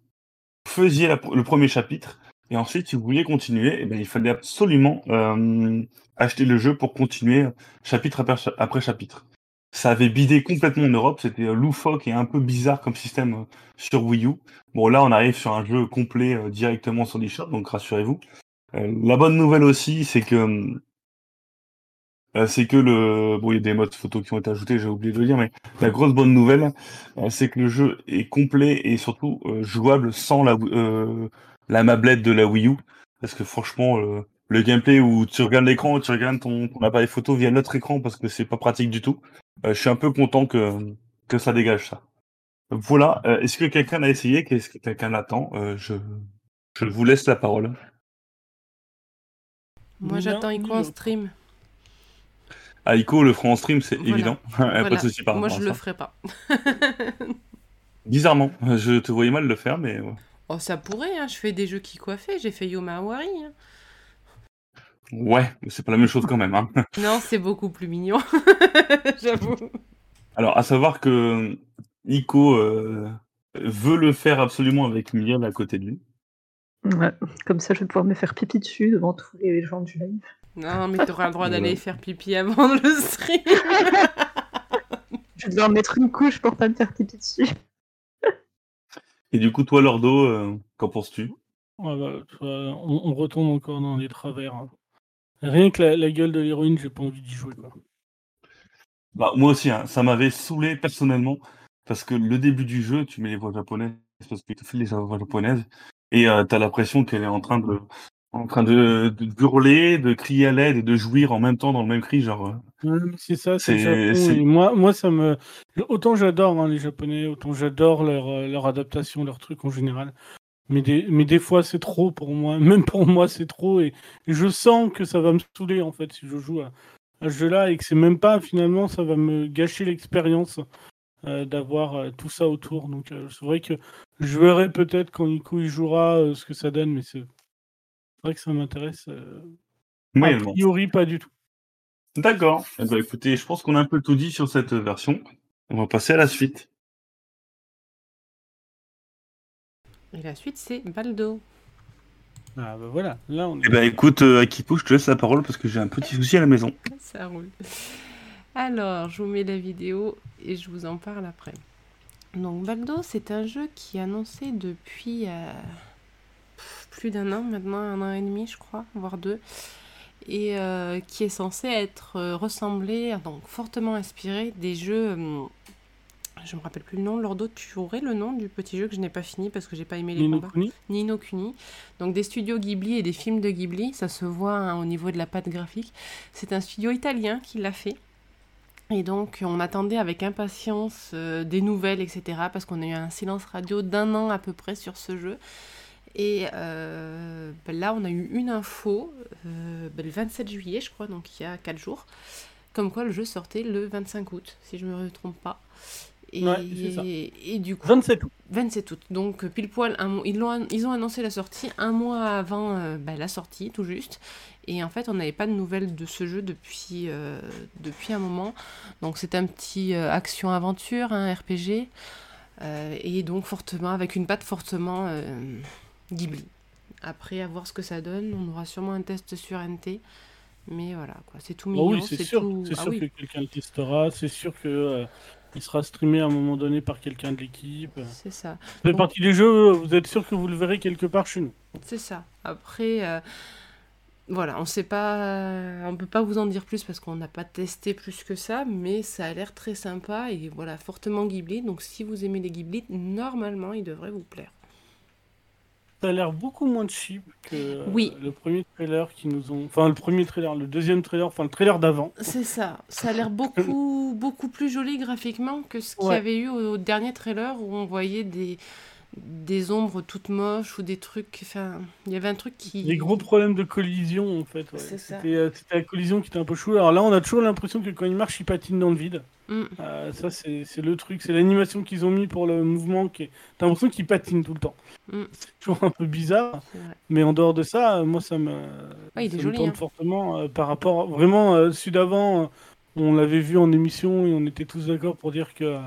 Speaker 2: faisiez le premier chapitre, et ensuite, si vous vouliez continuer, eh ben, il fallait absolument euh, acheter le jeu pour continuer chapitre après, cha- après chapitre. Ça avait bidé complètement en Europe, c'était euh, loufoque et un peu bizarre comme système euh, sur Wii U. Bon là, on arrive sur un jeu complet euh, directement sur l'eShop, donc rassurez-vous. La bonne nouvelle aussi, c'est que c'est que le bon, il y a des modes photos qui ont été ajoutés, j'ai oublié de le dire, mais la grosse bonne nouvelle, c'est que le jeu est complet et surtout jouable sans la la mablette de la Wii U, parce que franchement, euh, le gameplay où tu regardes l'écran, tu regardes ton, ton appareil photo via l'autre écran, parce que c'est pas pratique du tout. Euh, je suis un peu content que que ça dégage ça. Voilà. Euh, Est-ce que quelqu'un l'a essayé? Est-ce que quelqu'un l'attend Euh, Je je vous laisse la parole.
Speaker 1: Moi, j'attends Ico en stream.
Speaker 2: Ah, Ico le fera en stream, c'est
Speaker 1: Voilà.
Speaker 2: évident. Y a Pas
Speaker 1: Voilà.
Speaker 2: de souci par
Speaker 1: Moi, je le
Speaker 2: ça.
Speaker 1: ferai pas.
Speaker 2: Bizarrement, je te voyais mal le faire, mais ouais.
Speaker 1: Oh, ça pourrait, hein. Je fais des jeux qui coiffaient. J'ai fait Yoma Awari. hein.
Speaker 2: Ouais, mais c'est pas la même chose quand même. Hein.
Speaker 1: Non, c'est beaucoup plus mignon. J'avoue.
Speaker 2: Alors, à savoir que Ico euh, veut le faire absolument avec Miriam à côté de lui.
Speaker 4: Ouais. Comme ça, je vais pouvoir me faire pipi dessus devant tous les gens du live.
Speaker 1: Non, mais t'auras le droit d'aller
Speaker 2: Ouais.
Speaker 1: faire pipi avant le stream.
Speaker 4: Je vais devoir mettre une couche pour pas me faire pipi dessus.
Speaker 2: Et du coup, toi, Lordo, euh, qu'en penses-tu?
Speaker 3: Bah, tu on, on retombe encore dans les travers. hein. Rien que la, la gueule de l'héroïne, j'ai pas envie d'y jouer. Quoi.
Speaker 2: bah, Moi aussi, hein, ça m'avait saoulé personnellement, parce que le début du jeu, tu mets les voix japonaises, parce qu'il te fait les voix japonaises, et euh, t'as l'impression qu'elle est en train de en train de, de hurler, de crier à l'aide et de jouir en même temps dans le même cri, genre... euh,
Speaker 3: c'est ça, c'est Et moi, moi, ça me. Autant j'adore hein, les Japonais, autant j'adore leur, euh, leur adaptation, leur truc en général. Mais des, mais des fois, c'est trop pour moi. Même pour moi, c'est trop. Et, et je sens que ça va me saouler, en fait, si je joue à, à ce jeu-là. Et que c'est même pas, finalement, ça va me gâcher l'expérience euh, d'avoir euh, tout ça autour. Donc, euh, c'est vrai que je verrai peut-être quand Nico y jouera ce que ça donne. Mais c'est vrai que ça m'intéresse. euh, a
Speaker 2: moyennement.
Speaker 3: priori, pas du tout.
Speaker 2: D'accord. Eh ben, écoutez, je pense qu'on a un peu tout dit sur cette version. On va passer à la suite.
Speaker 1: Et la suite, c'est Baldo.
Speaker 3: Ah bah voilà, là on est.
Speaker 2: Eh ben écoute, euh, Akipo, je te laisse la parole parce que j'ai un petit souci à la maison.
Speaker 1: Ça roule. Alors, je vous mets la vidéo et je vous en parle après. Donc, Baldo, c'est un jeu qui est annoncé depuis euh, plus d'un an maintenant, un an et demi, je crois, voire deux, et euh, qui est censé être euh, ressemblé, donc fortement inspiré des jeux. hum, je me rappelle plus le nom. Lordo, tu aurais le nom du petit jeu que je n'ai pas fini parce que j'ai pas aimé les
Speaker 3: Nino
Speaker 1: combats
Speaker 3: Kuni
Speaker 1: ni no Kuni. Donc des studios Ghibli et des films de Ghibli, ça se voit hein, au niveau de la patte graphique. C'est un studio italien qui l'a fait. Et donc on attendait avec impatience euh, des nouvelles, etc. Parce qu'on a eu un silence radio d'un an à peu près sur ce jeu. Et euh, ben là on a eu une info euh, ben le 27 juillet je crois, donc il y a 4 jours. Comme quoi le jeu sortait le 25 août, si je ne me trompe pas. Et,
Speaker 3: Ouais, c'est ça.
Speaker 1: et du coup,
Speaker 3: 27 août.
Speaker 1: 27 août. Donc euh, pile poil, un ils, l'ont- ils ont annoncé la sortie un mois avant euh, bah, la sortie, tout juste. Et en fait, on n'avait pas de nouvelles de ce jeu depuis, euh, depuis un moment. Donc c'est un petit euh, action-aventure, un RPG. euh, et donc fortement, avec une patte fortement Ghibli. Après, à voir ce que ça donne, on aura sûrement un test sur NT. Mais voilà, quoi, c'est tout
Speaker 3: Bah
Speaker 1: mignon.
Speaker 3: oui, c'est sûr.
Speaker 1: tout-
Speaker 3: C'est
Speaker 1: Ah
Speaker 3: sûr
Speaker 1: oui.
Speaker 3: que quelqu'un le testera. C'est sûr que euh, il sera streamé à un moment donné par quelqu'un de l'équipe.
Speaker 1: C'est ça.
Speaker 3: Fait
Speaker 1: Bon.
Speaker 3: partie des jeux. Vous êtes sûr que vous le verrez quelque part chez nous.
Speaker 1: C'est ça. Après, euh, voilà, on sait pas, on peut pas vous en dire plus parce qu'on n'a pas testé plus que ça, mais ça a l'air très sympa et voilà, fortement Ghibli. Donc si vous aimez les Ghibli, normalement, il devrait vous plaire.
Speaker 3: Ça a l'air beaucoup moins cheap que
Speaker 1: Oui.
Speaker 3: le premier trailer qui nous ont. Enfin, le premier trailer, le deuxième trailer, enfin le trailer d'avant.
Speaker 1: C'est ça. Ça a l'air beaucoup, beaucoup plus joli graphiquement que ce qu'il y avait eu au, au dernier trailer où on voyait des des ombres toutes moches ou des trucs. Enfin, il y avait un truc qui.
Speaker 3: Des gros problèmes de collision en fait. ouais.
Speaker 1: C'est ça.
Speaker 3: C'était euh, c'était la collision qui était un peu chou. Alors là, on a toujours l'impression que quand il marche, il patine dans le vide.
Speaker 1: Mm.
Speaker 3: Euh, ça, c'est le truc. C'est l'animation qu'ils ont mis pour le mouvement. qui est... T'as l'impression qu'il patine tout le temps.
Speaker 1: Mm.
Speaker 3: C'est toujours un peu bizarre. Mais en dehors de ça, euh, moi, ça me,
Speaker 1: Ouais, est
Speaker 3: ça me
Speaker 1: joli,
Speaker 3: tente
Speaker 1: hein.
Speaker 3: fortement euh, par rapport. Vraiment, euh, celui d'avant, on l'avait vu en émission et on était tous d'accord pour dire que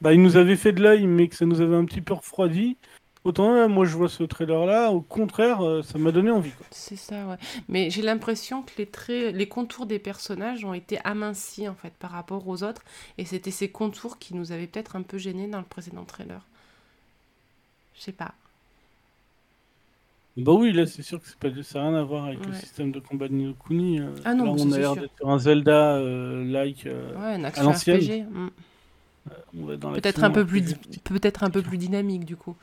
Speaker 3: bah, il nous avait fait de l'œil, mais que ça nous avait un petit peu refroidi. Autant là, moi, je vois ce trailer-là, au contraire, euh, ça m'a donné envie.
Speaker 1: C'est ça, ouais. Mais j'ai l'impression que les traits, les contours des personnages ont été amincis en fait par rapport aux autres, et c'était ces contours qui nous avaient peut-être un peu gênés dans le précédent trailer. Je sais pas.
Speaker 3: Bah oui, là, c'est sûr que c'est pas, ça n'a rien à voir avec le
Speaker 1: Ouais.
Speaker 3: système de combat de Nino Kuni. euh.
Speaker 1: Ah non,
Speaker 3: là, on a l'air d'être sur un Zelda-like.
Speaker 1: Ouais, un action
Speaker 3: l'ancienne.
Speaker 1: Mm. Peut-être un peu plus, di- peut-être un peu plus dynamique du coup.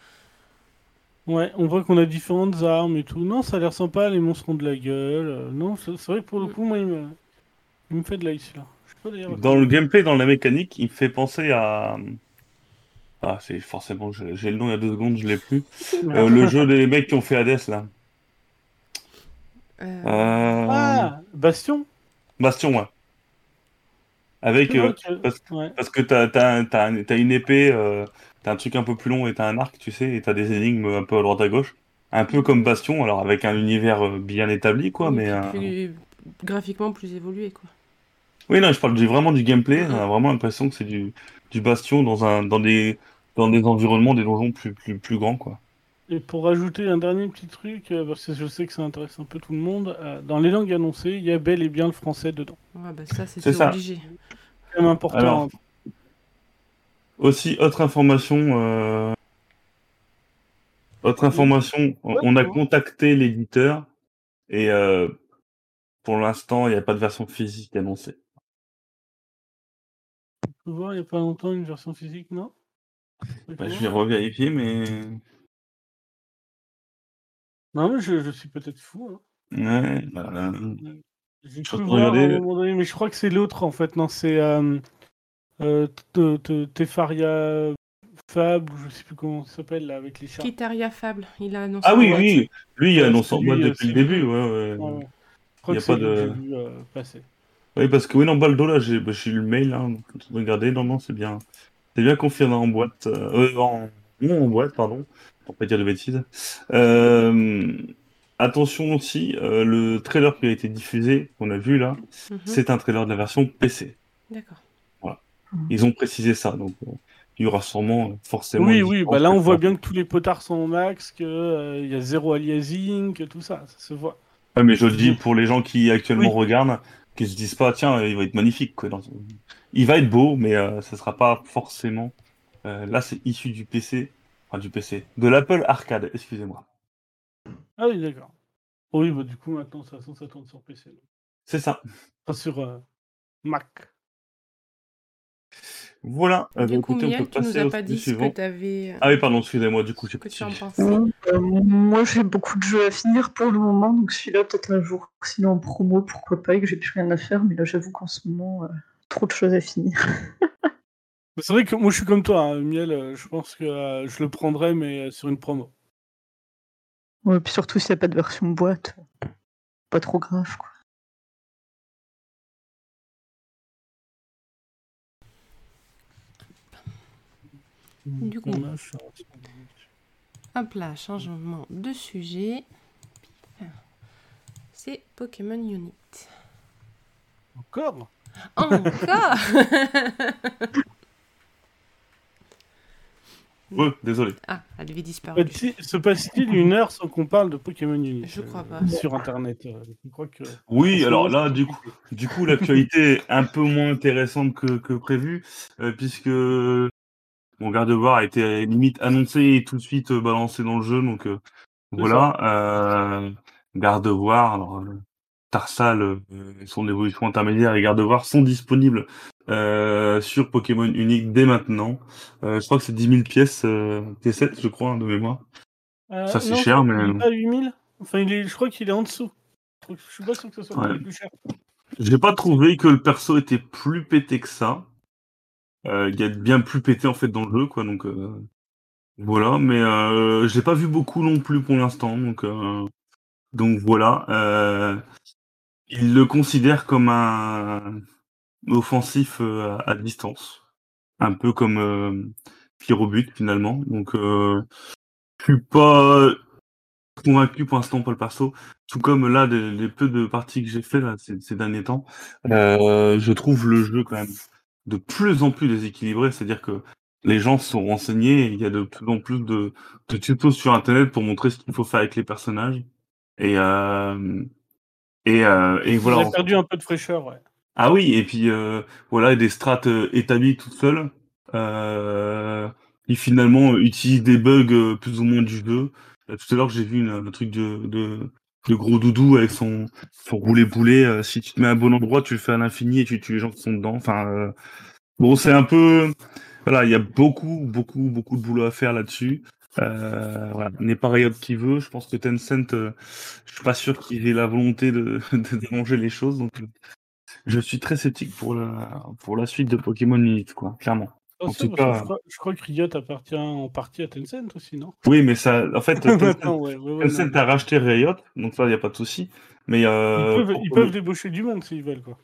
Speaker 3: Ouais, on voit qu'on a différentes armes et tout. Non, ça a l'air sympa, les monstres ont de la gueule. Non, c'est vrai que pour le
Speaker 1: Mm.
Speaker 3: coup, moi, il me, il me fait de l'œil, celui-là. Je sais pas d'ailleurs.
Speaker 2: Dans le gameplay, dans la mécanique, il me fait penser à. Ah, c'est forcément, j'ai le nom il y a deux secondes, je l'ai plus. Euh, le jeu des mecs qui ont fait Hades là.
Speaker 1: Euh,
Speaker 2: Euh...
Speaker 3: Ah, Bastion
Speaker 2: Bastion, ouais. Avec. Euh, parce-
Speaker 3: ouais.
Speaker 2: Parce que t'as t'as, t'as, un- t'as une épée, euh, t'as un truc un peu plus long et t'as un arc, tu sais, et t'as des énigmes un peu à droite à gauche. Un peu comme Bastion, alors avec un univers euh, bien établi, quoi, mais. euh,
Speaker 1: plus- graphiquement plus évolué quoi.
Speaker 2: Oui, non, je parle vraiment du gameplay. On a vraiment l'impression que c'est du, du Bastion dans, un, dans, des, dans des environnements, des donjons plus, plus, plus grands, quoi.
Speaker 3: Et pour rajouter un dernier petit truc, euh, parce que je sais que ça intéresse un peu tout le monde, euh, dans les langues annoncées, il y a bel et bien le français dedans.
Speaker 1: Ouais, bah ça
Speaker 2: C'est
Speaker 1: obligé.
Speaker 3: C'est quand même important.
Speaker 2: Alors,
Speaker 3: hein.
Speaker 2: Aussi, autre information. euh, Autre information, on- a contacté l'éditeur et euh, pour l'instant, il n'y a pas de version physique annoncée.
Speaker 3: On peut voir, il n'y a pas longtemps, une version physique, non?
Speaker 2: Bah, je vais revérifier, mais.
Speaker 3: Non, mais je, je suis peut-être fou. hein.
Speaker 2: Ouais, bah,
Speaker 3: J'ai
Speaker 2: Je
Speaker 3: cru
Speaker 2: peux
Speaker 3: voir à un
Speaker 2: regarder.
Speaker 3: moment donné, mais je crois que c'est l'autre en fait. Non, c'est euh, euh, Tefaria Fab, ou je sais plus comment ça s'appelle là, avec les chats.
Speaker 1: Kitaria Fable, il a annoncé.
Speaker 2: Ah oui, oui, lui, il annonce
Speaker 3: c'est
Speaker 2: en boîte
Speaker 3: lui, euh,
Speaker 2: depuis le début. Ouais, ouais.
Speaker 3: Ouais, ouais. Je crois
Speaker 2: Y a pas de-
Speaker 3: euh, passer.
Speaker 2: Oui, parce que oui, non, Baldo, là, j'ai bah, j'ai lu le mail, là, donc, en train de regarder, non, non, c'est bien. C'est bien confirmé en boîte, euh, euh, en, non, en boîte, pardon, pour pas dire de bêtises. Euh, attention aussi, euh, le trailer qui a été diffusé, qu'on a vu là,
Speaker 1: Mhm.
Speaker 2: c'est un trailer de la version PC.
Speaker 1: D'accord.
Speaker 2: Ils ont précisé ça, donc euh, il y aura sûrement euh, forcément.
Speaker 3: Oui, oui, bah là on voit bien que tous les potards sont au max, qu'il y a zéro aliasing, que tout ça, ça se voit.
Speaker 2: Ouais, mais je le dis pour les gens qui actuellement
Speaker 3: Oui.
Speaker 2: regardent, qui se disent pas, tiens, il va être magnifique. Quoi, Il va être beau, mais euh, ça sera pas forcément. euh, là, c'est issu du PC. Enfin, du PC. De l'Apple Arcade, excusez-moi.
Speaker 3: Ah oui, d'accord. Oui, bah du coup maintenant ça, ça tourne sur PC.
Speaker 2: C'est ça.
Speaker 3: Enfin sur euh, Mac.
Speaker 2: Voilà. Euh,
Speaker 1: Du
Speaker 2: bah,
Speaker 1: coup,
Speaker 2: écoutez, on peut
Speaker 1: tu nous
Speaker 2: passer
Speaker 1: as
Speaker 2: au
Speaker 1: pas dit ce
Speaker 2: suivant.
Speaker 1: que tu avais.
Speaker 2: Ah oui, pardon, excusez-moi, du coup, j'ai pas
Speaker 1: que tu en.
Speaker 4: Euh, moi, j'ai beaucoup de jeux à finir pour le moment, donc celui-là, peut-être un jour. Sinon, en promo, pourquoi pas, et que j'ai plus rien à faire, mais là, j'avoue qu'en ce moment, euh, trop de choses à finir.
Speaker 3: C'est vrai que moi je suis comme toi, hein, Miel, euh, je pense que euh, je le prendrais, mais euh, sur une promo.
Speaker 4: Ouais, puis surtout, s'il n'y a pas de version boîte, euh, pas trop grave, quoi.
Speaker 1: Du coup. Hop là, changement de sujet. C'est Pokémon Unit.
Speaker 3: Encore?
Speaker 1: Encore?
Speaker 2: Ouais, désolé.
Speaker 1: Ah, elle avait disparu.
Speaker 3: Bah, si- Se passe-t-il une heure sans qu'on parle de Pokémon Unit
Speaker 1: Je crois
Speaker 3: euh,
Speaker 1: pas.
Speaker 3: Sur internet. euh, je crois que.
Speaker 2: Oui, alors là, du coup, du coup, l'actualité est un peu moins intéressante que, que prévu, euh, puisque mon garde-boire a été limite annoncé et tout de suite euh, balancé dans le jeu, donc euh, voilà. Euh, garde-boire, alors euh, Tarsal, euh, son évolution intermédiaire et garde-boire sont disponibles euh, sur Pokémon Unique dès maintenant. Euh, je crois que c'est 10 000 pièces euh, T7, je crois, hein, de mémoire.
Speaker 3: Euh,
Speaker 2: Ça, c'est cher, mais-
Speaker 3: pas à 8000 Enfin, il est... je crois qu'il est en dessous. Je suis pas sûr que ce soit
Speaker 2: Ouais.
Speaker 3: le plus cher.
Speaker 2: J'ai pas trouvé que le perso était plus pété que ça. Euh, Il y a bien plus pété en fait dans le jeu, quoi. Donc euh, voilà, mais euh, j'ai pas vu beaucoup non plus pour l'instant. Donc voilà. Il le considère comme un offensif à, distance, un peu comme euh, Pyrobut finalement. Donc je suis pas convaincu pour l'instant pour le perso. Tout comme là, les, peu de parties que j'ai fait là ces, derniers temps, je trouve le jeu quand même de plus en plus déséquilibré. C'est-à-dire que les gens sont renseignés, et il y a de plus en plus de, de tutos sur Internet pour montrer ce qu'il faut faire avec les personnages. Et euh, et, euh, et voilà.
Speaker 3: Il a perdu un peu de fraîcheur, ouais.
Speaker 2: Ah oui, et puis euh, voilà, des strates euh, établies toutes seules, euh, qui finalement utilisent des bugs plus ou moins du jeu. Tout à l'heure, j'ai vu une- un truc de, de, de gros doudou avec son, son roulé boulet. euh, si tu te mets à un bon endroit, tu le fais à l'infini et tu tues les gens qui sont dedans. Enfin, euh, bon, c'est un peu, voilà, il y a beaucoup, beaucoup, beaucoup de boulot à faire là-dessus. Euh, voilà, n'est pas Riot qui veut. Je pense que Tencent, euh, je suis pas sûr qu'il ait la volonté de, de déranger les choses. Donc, euh, je suis très sceptique pour la, pour la suite de Pokémon Unit, quoi, clairement. En tout cas-
Speaker 3: je, crois, je crois que Riot appartient en partie à Tencent aussi, non?
Speaker 2: Oui, mais ça, en fait, Tencent,
Speaker 3: Maintenant, ouais, ouais, ouais,
Speaker 2: Tencent
Speaker 3: non.
Speaker 2: a racheté Riot, donc ça, il n'y a pas de souci. Mais
Speaker 3: Ils
Speaker 2: euh,
Speaker 3: peuvent, ils peuvent débaucher du monde s'ils veulent, quoi.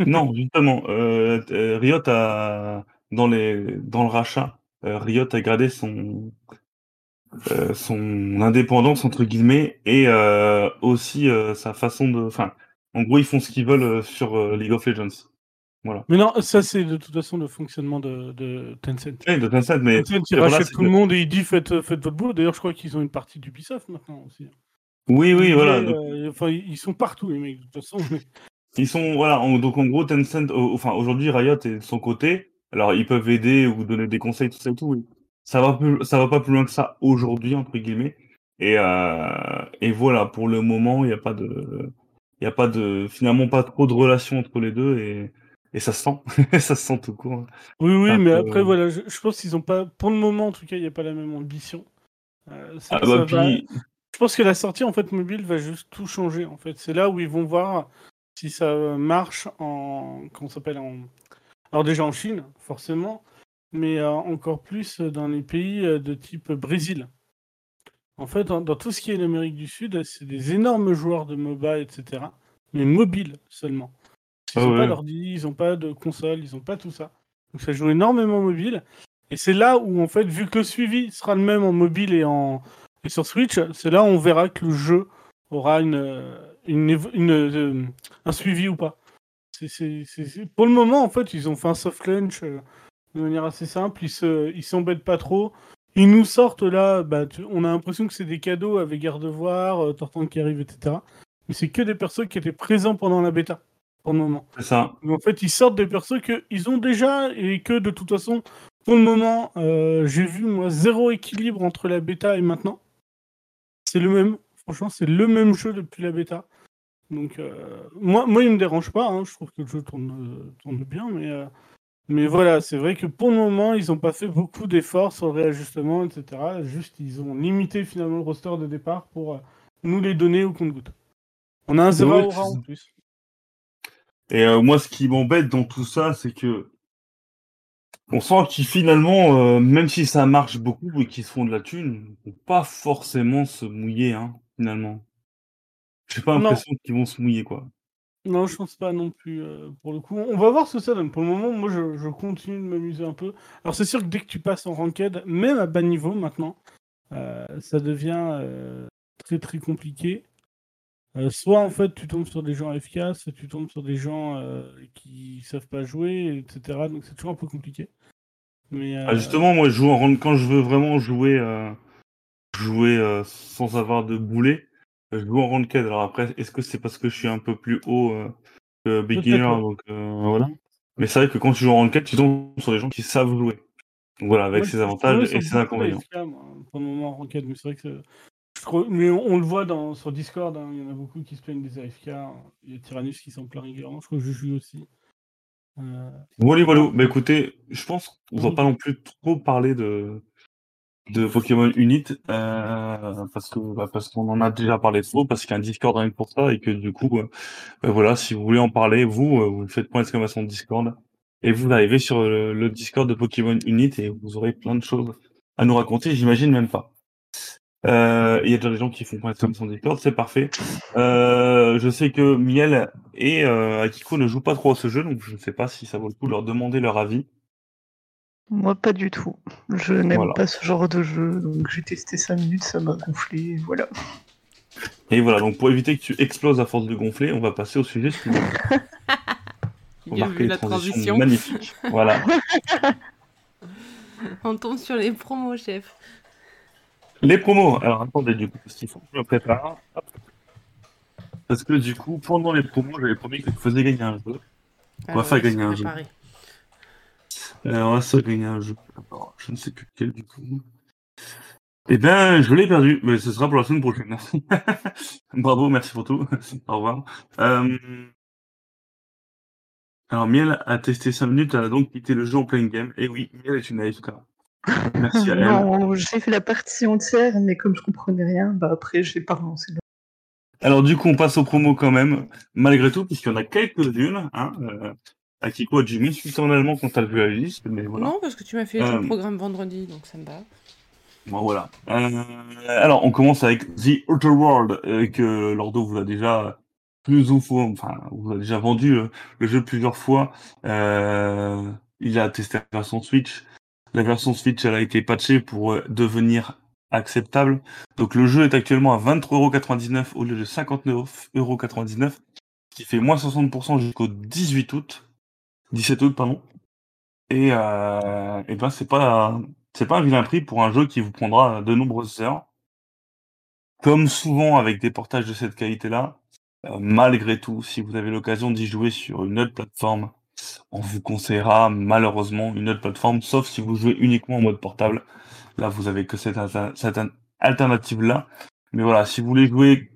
Speaker 2: non, justement, euh, euh, Riot a dans les dans le rachat, Riot a gardé son euh, son indépendance entre guillemets et aussi sa façon de, enfin, en gros, ils font ce qu'ils veulent sur League of Legends.
Speaker 3: Mais non, ça c'est de toute façon le fonctionnement de, de Tencent.
Speaker 2: Oui, de Tencent, mais
Speaker 3: Tencent, il
Speaker 2: voilà,
Speaker 3: rachète tout le monde et il dit faites, faites votre boulot. D'ailleurs, je crois qu'ils ont une partie d'Ubisoft maintenant aussi.
Speaker 2: oui, oui, voilà.
Speaker 3: euh, enfin, ils sont partout, les mecs, de toute façon. mais-
Speaker 2: Ils sont voilà, en- donc en gros Tencent, au- enfin aujourd'hui Riot est de son côté. Alors ils peuvent aider ou donner des conseils tout ça et tout. Oui. Ça va plus, ça va pas plus loin que ça aujourd'hui entre guillemets. Et euh, et voilà, pour le moment il y a pas de, il y a pas de, finalement pas trop de relation entre les deux et et ça se sent, ça se sent tout court.
Speaker 3: Oui, oui,
Speaker 2: Un
Speaker 3: mais
Speaker 2: peu-
Speaker 3: après, voilà, je, je pense qu'ils ont pas, pour le moment en tout cas, il n'y a pas la même ambition. Euh, ça-
Speaker 2: Ah
Speaker 3: ça
Speaker 2: bah
Speaker 3: va- Je pense que la sortie en fait mobile va juste tout changer en fait. C'est là où ils vont voir si ça marche en comment ça s'appelle en alors déjà en Chine forcément, mais euh, encore plus dans les pays euh, de type Brésil. En fait, dans, dans tout ce qui est l'Amérique du Sud, c'est des énormes joueurs de MOBA, etc. Mais mobiles seulement. Ils
Speaker 2: Ah
Speaker 3: n'ont
Speaker 2: ouais.
Speaker 3: pas d'ordi, ils n'ont pas de console, ils n'ont pas tout ça. Donc ça joue énormément mobile. Et c'est là où, en fait, vu que le suivi sera le même en mobile et, en... et sur Switch, c'est là où on verra que le jeu aura une, euh, une, euh, un suivi ou pas. Pour le moment, en fait, ils ont fait un soft launch euh, de manière assez simple. Ils se, ils s'embêtent pas trop. Ils nous sortent là, bah, tu- on a l'impression que c'est des cadeaux avec Gardevoir, euh, Tortank qui arrive, etc. Mais c'est que des persos qui étaient présents pendant la bêta, pour le moment.
Speaker 2: C'est ça.
Speaker 3: Donc, en fait, ils sortent des persos qu'ils ont déjà et que de toute façon, pour le moment, euh, j'ai vu moi zéro équilibre entre la bêta et maintenant. C'est le même, franchement, c'est le même jeu depuis la bêta. Donc, euh, moi, moi, il me dérange pas. hein, je trouve que le jeu tourne, euh, tourne bien, mais, euh, mais voilà, c'est vrai que pour le moment, ils n'ont pas fait beaucoup d'efforts sur le réajustement, etc. Juste, ils ont limité finalement le roster de départ pour euh, nous les donner au compte-goutte. On a un zéro aura
Speaker 2: c'est-
Speaker 3: en plus.
Speaker 2: Et euh, moi, ce qui m'embête dans tout ça, c'est que on sent qu'ils finalement, euh, même si ça marche beaucoup et qu'ils se font de la thune, ils vont pas forcément se mouiller, hein, finalement. J'ai pas l'impression qu'ils vont se mouiller, quoi.
Speaker 3: Non, je pense pas non plus, euh, pour le coup. On va voir ce que ça donne. Pour le moment, moi, je, je continue de m'amuser un peu. Alors, c'est sûr que dès que tu passes en ranked, même à bas niveau maintenant, ça devient très très compliqué. Euh, soit, en fait, tu tombes sur des gens soit tu tombes sur des gens euh, qui savent pas jouer, etc. Donc, c'est toujours un peu compliqué. Mais,
Speaker 2: Ah,
Speaker 3: euh,
Speaker 2: justement, moi, je joue en quand je veux vraiment jouer, euh, jouer sans avoir de boulet, je joue en ranked. Alors après, est-ce que c'est parce que je suis un peu plus haut que beginner, donc voilà. Mais c'est vrai que quand tu joues en ranked, tu tombes sur des gens qui savent jouer. Donc voilà, avec
Speaker 3: Moi,
Speaker 2: ses avantages et ses inconvénients.
Speaker 3: pour le moment en ranked, mais c'est vrai que mais on, on le voit dans, sur Discord, hein, il y en a beaucoup qui se plaignent des AFK. Il y a Tyrannus qui s'en plaint régulièrement, je crois que je joue aussi. Euh,
Speaker 2: Voilà, voilà. Écoutez, je pense qu'on va pas non plus trop parler de de Pokémon Unit euh, parce que bah, parce qu'on en a déjà parlé trop, parce qu'il y a un Discord rien pour ça et que du coup, euh, bah, voilà, si vous voulez en parler, vous, euh, vous faites point d'exclamation Discord et vous arrivez sur le, le Discord de Pokémon Unit et vous aurez plein de choses à nous raconter. J'imagine même pas. Euh, Il y a déjà des gens qui font point d'exclamation Discord, c'est parfait. Euh, je sais que Miel et euh, Akiko ne jouent pas trop à ce jeu, donc je ne sais pas si ça vaut le coup de leur demander leur avis.
Speaker 4: Moi, pas du tout. Je n'aime
Speaker 2: Voilà.
Speaker 4: pas ce genre de jeu, donc j'ai testé 5 minutes, ça m'a gonflé, et voilà.
Speaker 2: Et voilà, donc pour éviter que tu exploses à force de gonfler, on va passer au sujet suivant. Remarquez
Speaker 1: vu
Speaker 2: les
Speaker 1: la transition.
Speaker 2: magnifiques. Voilà.
Speaker 1: On tombe sur les promos, chef.
Speaker 2: Les promos. Alors attendez, du coup, parce qu'il faut que je me prépare. Hop. Parce que du coup, pendant les promos, j'avais promis que je faisais gagner un jeu. On va faire
Speaker 1: il faut
Speaker 2: gagner un jeu. Euh, on va se gagner un jeu. Alors, je ne sais plus quel du coup. Eh ben, je l'ai perdu, mais ce sera pour la semaine prochaine. Bravo, merci pour tout. Au revoir. Euh... Alors, Miel a testé 5 minutes, elle a donc quitté le jeu en plein game. Et oui, Miel est une AFK. Merci
Speaker 4: non, j'ai fait la partie entière, mais comme je comprenais rien, bah après, j'ai pas relancé. le-
Speaker 2: Alors du coup, on passe aux promos quand même, malgré tout, puisqu'il y en a quelques-unes. Hein, euh, Akiko a dû m'insulter en allemand quand t'as vu la liste, mais voilà.
Speaker 1: Non, parce que tu m'as fait
Speaker 2: Euh,
Speaker 1: ton programme vendredi, donc ça me va.
Speaker 2: Bon, voilà. Euh, alors, on commence avec The Outer World, euh, que Lordo vous a déjà plus ou moins, enfin, vous a déjà vendu euh, le jeu plusieurs fois. Euh, il a testé la version Switch. La version Switch, elle a été patchée pour euh, devenir acceptable. Donc, le jeu est actuellement à 23,99€ au lieu de 59,99€, ce qui fait moins 60% jusqu'au 18 août. 17 août, pardon. Et, euh, et ben, c'est pas, c'est pas un vilain prix pour un jeu qui vous prendra de nombreuses heures. Comme souvent avec des portages de cette qualité-là, euh, malgré tout, si vous avez l'occasion d'y jouer sur une autre plateforme, on vous conseillera malheureusement une autre plateforme, sauf si vous jouez uniquement en mode portable. Là, vous avez que cette, alter- cette alternative-là. Mais voilà, si vous voulez jouer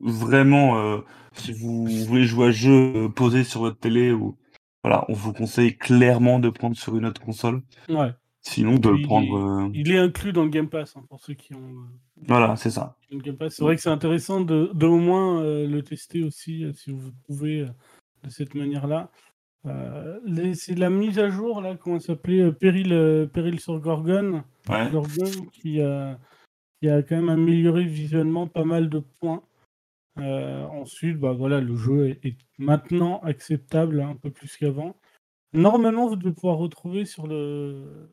Speaker 2: vraiment, euh, si vous voulez jouer à jeu euh, posé sur votre télé ou voilà, on vous conseille clairement de prendre sur une autre console.
Speaker 3: Ouais.
Speaker 2: Sinon, de le prendre. euh,
Speaker 3: Il est inclus dans le Game Pass, hein, pour ceux qui ont
Speaker 2: Voilà, c'est ça.
Speaker 3: C'est vrai que c'est intéressant de, de au moins euh, le tester aussi, si vous pouvez, de cette manière-là. Euh, c'est la mise à jour, là, comment ça s'appelait euh, Péril, euh, Péril sur Gorgon.
Speaker 2: Ouais.
Speaker 3: Gorgon qui, a- qui a quand même amélioré visuellement pas mal de points. Ensuite, bah voilà, le jeu est, est maintenant acceptable hein, un peu plus qu'avant. Normalement, vous devez pouvoir retrouver sur le,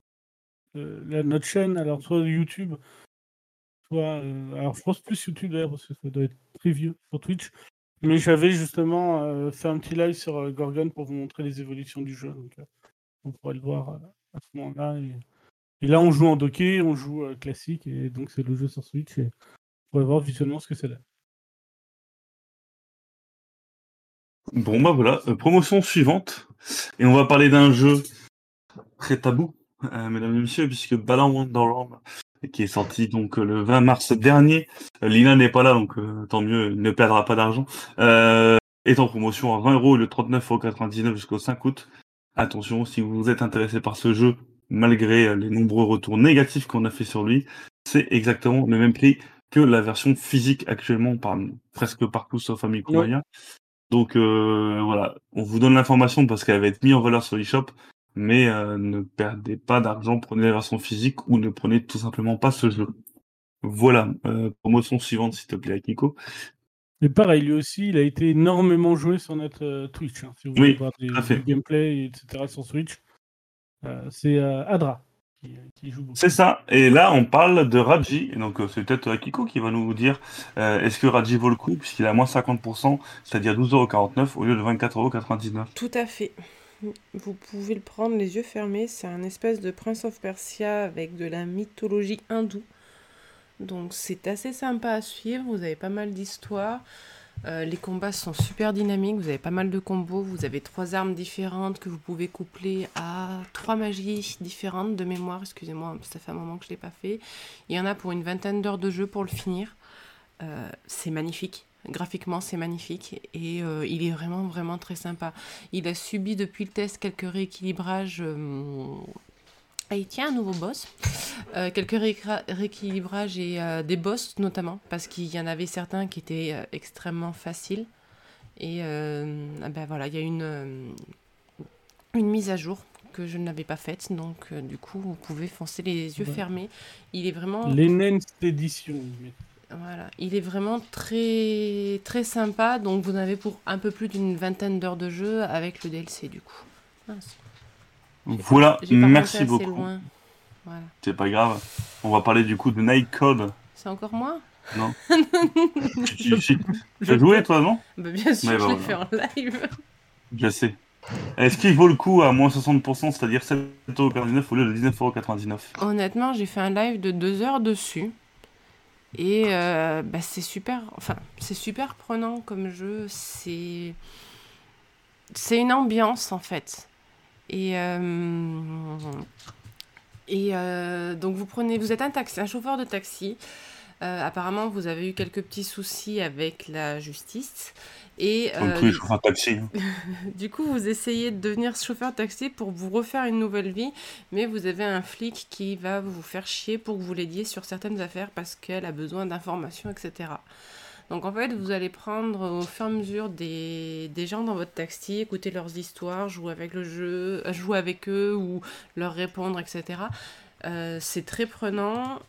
Speaker 3: le- la, notre chaîne, alors soit YouTube, soit. euh, alors je pense plus YouTube d'ailleurs, parce que ça doit être très vieux sur Twitch. Mais j'avais justement euh, fait un petit live sur euh, Gorgon pour vous montrer les évolutions du jeu. Donc, euh, vous pourrez le voir à ce moment-là. Et... là, on joue en docké, on joue classique, et donc c'est le jeu sur Switch. Et on va voir visuellement ce que c'est là.
Speaker 2: Bon bah voilà, promotion suivante. Et on va parler d'un jeu très tabou, mesdames et messieurs, puisque Balan Wonderland, qui est sorti donc euh, le 20 mars dernier. Euh, Lina n'est pas là, donc euh, tant mieux, il ne perdra pas d'argent. Euh, est en promotion à 20 euros le 39,99€ jusqu'au 5 août. Attention, si vous êtes intéressé par ce jeu, malgré les nombreux retours négatifs qu'on a fait sur lui, c'est exactement le même prix que la version physique actuellement par presque partout sauf Amico. Donc euh, voilà, on vous donne l'information parce qu'elle va être mise en valeur sur l'eShop, mais euh, ne perdez pas d'argent, prenez la version physique ou ne prenez tout simplement pas ce jeu. Voilà, euh, promotion suivante s'il te plaît, Akiko.
Speaker 3: Et pareil, lui aussi, il a été énormément joué sur notre euh, Twitch. hein, si vous
Speaker 2: Oui,
Speaker 3: voulez voir des,
Speaker 2: tout à fait.
Speaker 3: du gameplay, etc. sur Switch. Euh, c'est euh, Adra qui, qui joue beaucoup.
Speaker 2: C'est ça. Et là, on parle de Raji. Et donc, euh, c'est peut-être Akiko qui va nous dire euh, est-ce que Raji vaut le coup puisqu'il a moins 50%, c'est-à-dire 12,49€ au lieu de 24,99€.
Speaker 1: Tout à fait. Vous pouvez le prendre les yeux fermés. C'est un espèce de Prince of Persia avec de la mythologie hindoue. Donc c'est assez sympa à suivre. Vous avez pas mal d'histoires. Euh, les combats sont super dynamiques. Vous avez pas mal de combos. Vous avez trois armes différentes que vous pouvez coupler à trois magies différentes de mémoire. Excusez-moi, ça fait un moment que je l'ai pas fait. Il y en a pour une vingtaine d'heures de jeu pour le finir. Euh, c'est magnifique. Graphiquement, c'est magnifique et euh, il est vraiment, vraiment très sympa. Il a subi depuis le test quelques rééquilibrages. Ah, il tient un nouveau boss. Euh, quelques rééquilibrages et euh, des boss notamment, parce qu'il y en avait certains qui étaient euh, extrêmement faciles. Et ah ben voilà, il y a une, une mise à jour que je n'avais pas faite, donc du coup, vous pouvez foncer les yeux
Speaker 3: Ouais.
Speaker 1: fermés. Il est vraiment.
Speaker 3: L'Enhanced Edition. mais-
Speaker 1: Voilà, il est vraiment très très sympa. Donc vous en avez pour un peu plus d'une vingtaine d'heures de jeu avec le DLC du coup. Mince,
Speaker 2: Voilà,
Speaker 1: pas
Speaker 2: merci beaucoup.
Speaker 1: Voilà.
Speaker 2: C'est pas grave. On va parler du coup de Night Code.
Speaker 1: C'est encore moi?
Speaker 2: Non Tu- tu- tu- Tu as joué toi, non?
Speaker 1: Bah, Bien sûr,
Speaker 2: Ouais, bah
Speaker 1: je l'ai fait en live.
Speaker 2: Je sais. Est-ce qu'il vaut le coup à moins 60%, c'est-à-dire 7,99€ au lieu de 19,99€
Speaker 1: Honnêtement, j'ai fait un live de deux heures dessus. Et euh, bah, c'est super, enfin, c'est super prenant comme jeu. C'est, c'est une ambiance en fait. Et euh, et euh, donc vous prenez, vous êtes un taxi, un chauffeur de taxi. Apparemment, vous avez eu quelques petits soucis avec la justice. Et
Speaker 2: Comme
Speaker 1: euh,
Speaker 2: tous les chauffeurs de taxi. hein.
Speaker 1: du coup, vous essayez de devenir chauffeur taxi pour vous refaire une nouvelle vie, mais vous avez un flic qui va vous faire chier pour que vous l'aidiez sur certaines affaires parce qu'elle a besoin d'informations, etc. Donc en fait, vous allez prendre au fur et à mesure des, des gens dans votre taxi, écouter leurs histoires, jouer avec le jeu, euh, jouer avec eux ou leur répondre, etc. Euh, c'est très prenant,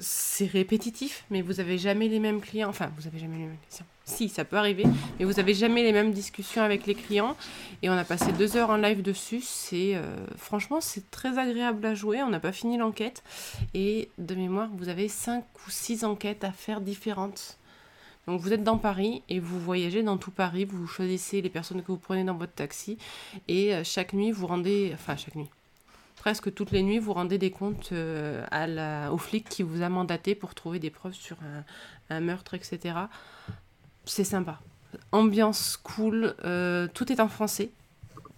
Speaker 1: c'est répétitif, mais vous avez jamais les mêmes clients. Enfin, vous avez jamais les mêmes clients. Si, ça peut arriver, mais vous avez jamais les mêmes discussions avec les clients. Et on a passé deux heures en live dessus. C'est euh, franchement, c'est très agréable à jouer. On n'a pas fini l'enquête. Et de mémoire, vous avez cinq ou six enquêtes à faire différentes. Donc vous êtes dans Paris et vous voyagez dans tout Paris. Vous choisissez les personnes que vous prenez dans votre taxi. Et euh, chaque nuit, vous rendez... Enfin, chaque nuit. Presque toutes les nuits, vous rendez des comptes euh, au flic qui vous a mandaté pour trouver des preuves sur un meurtre, etc. C'est sympa. Ambiance cool, euh, tout est en français.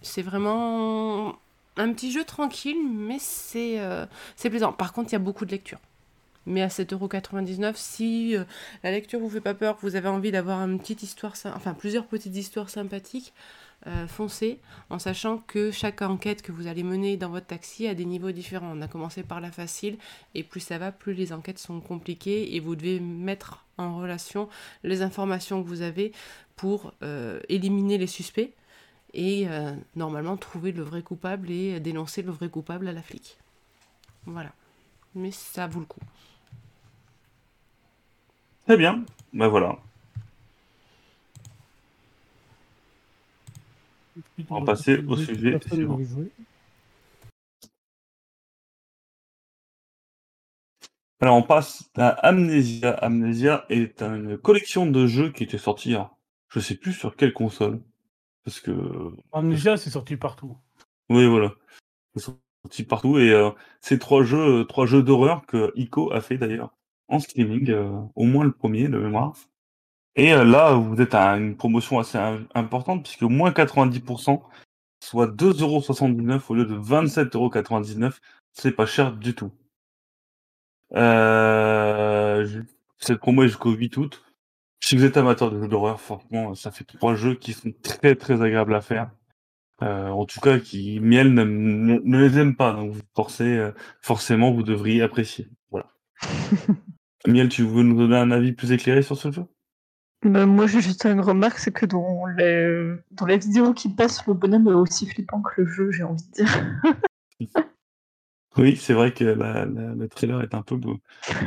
Speaker 1: C'est vraiment un petit jeu tranquille, mais c'est euh, plaisant. Par contre, il y a beaucoup de lecture. Mais à 7,99€, si euh, la lecture vous fait pas peur, que vous avez envie d'avoir une petite histoire, enfin plusieurs petites histoires sympathiques, euh, foncez, en sachant que chaque enquête que vous allez mener dans votre taxi a des niveaux différents. On a commencé par la facile, et plus ça va, plus les enquêtes sont compliquées, et vous devez mettre en relation les informations que vous avez pour euh, éliminer les suspects, et euh, normalement trouver le vrai coupable et dénoncer le vrai coupable à la flic. Voilà. Mais ça vaut le coup.
Speaker 2: Très bien. Ben voilà. On va passer au sujet suivant. Alors on passe à Amnesia. Amnesia est une collection de jeux qui était sortie, à- je sais plus sur quelle console. Parce que...
Speaker 3: Amnesia, c'est sorti partout.
Speaker 2: Oui, voilà. Sont sorti partout et euh, c'est trois jeux, euh, trois jeux d'horreur que Ico a fait d'ailleurs en streaming, euh, au moins le premier de mémoire. Et euh, là, vous êtes à une promotion assez im- importante puisque moins 90%, soit 2,79€ au lieu de 27,99€. C'est pas cher du tout. Euh, cette promo est jusqu'au 8 août. Si vous êtes amateur de jeux d'horreur, franchement, ça fait trois jeux qui sont très très agréables à faire. Euh, en tout cas, qui Miel ne, ne- ne les aime pas, donc vous forcez, euh, forcément vous devriez apprécier. Voilà. Miel, tu veux nous donner un avis plus éclairé sur ce jeu?
Speaker 4: Bah, moi, j'ai juste une remarque, c'est que dans, les... dans la vidéo qui passe, le bonhomme est aussi flippant que le jeu, j'ai envie de dire.
Speaker 2: Oui, c'est vrai que la- la- le trailer est un peu beau-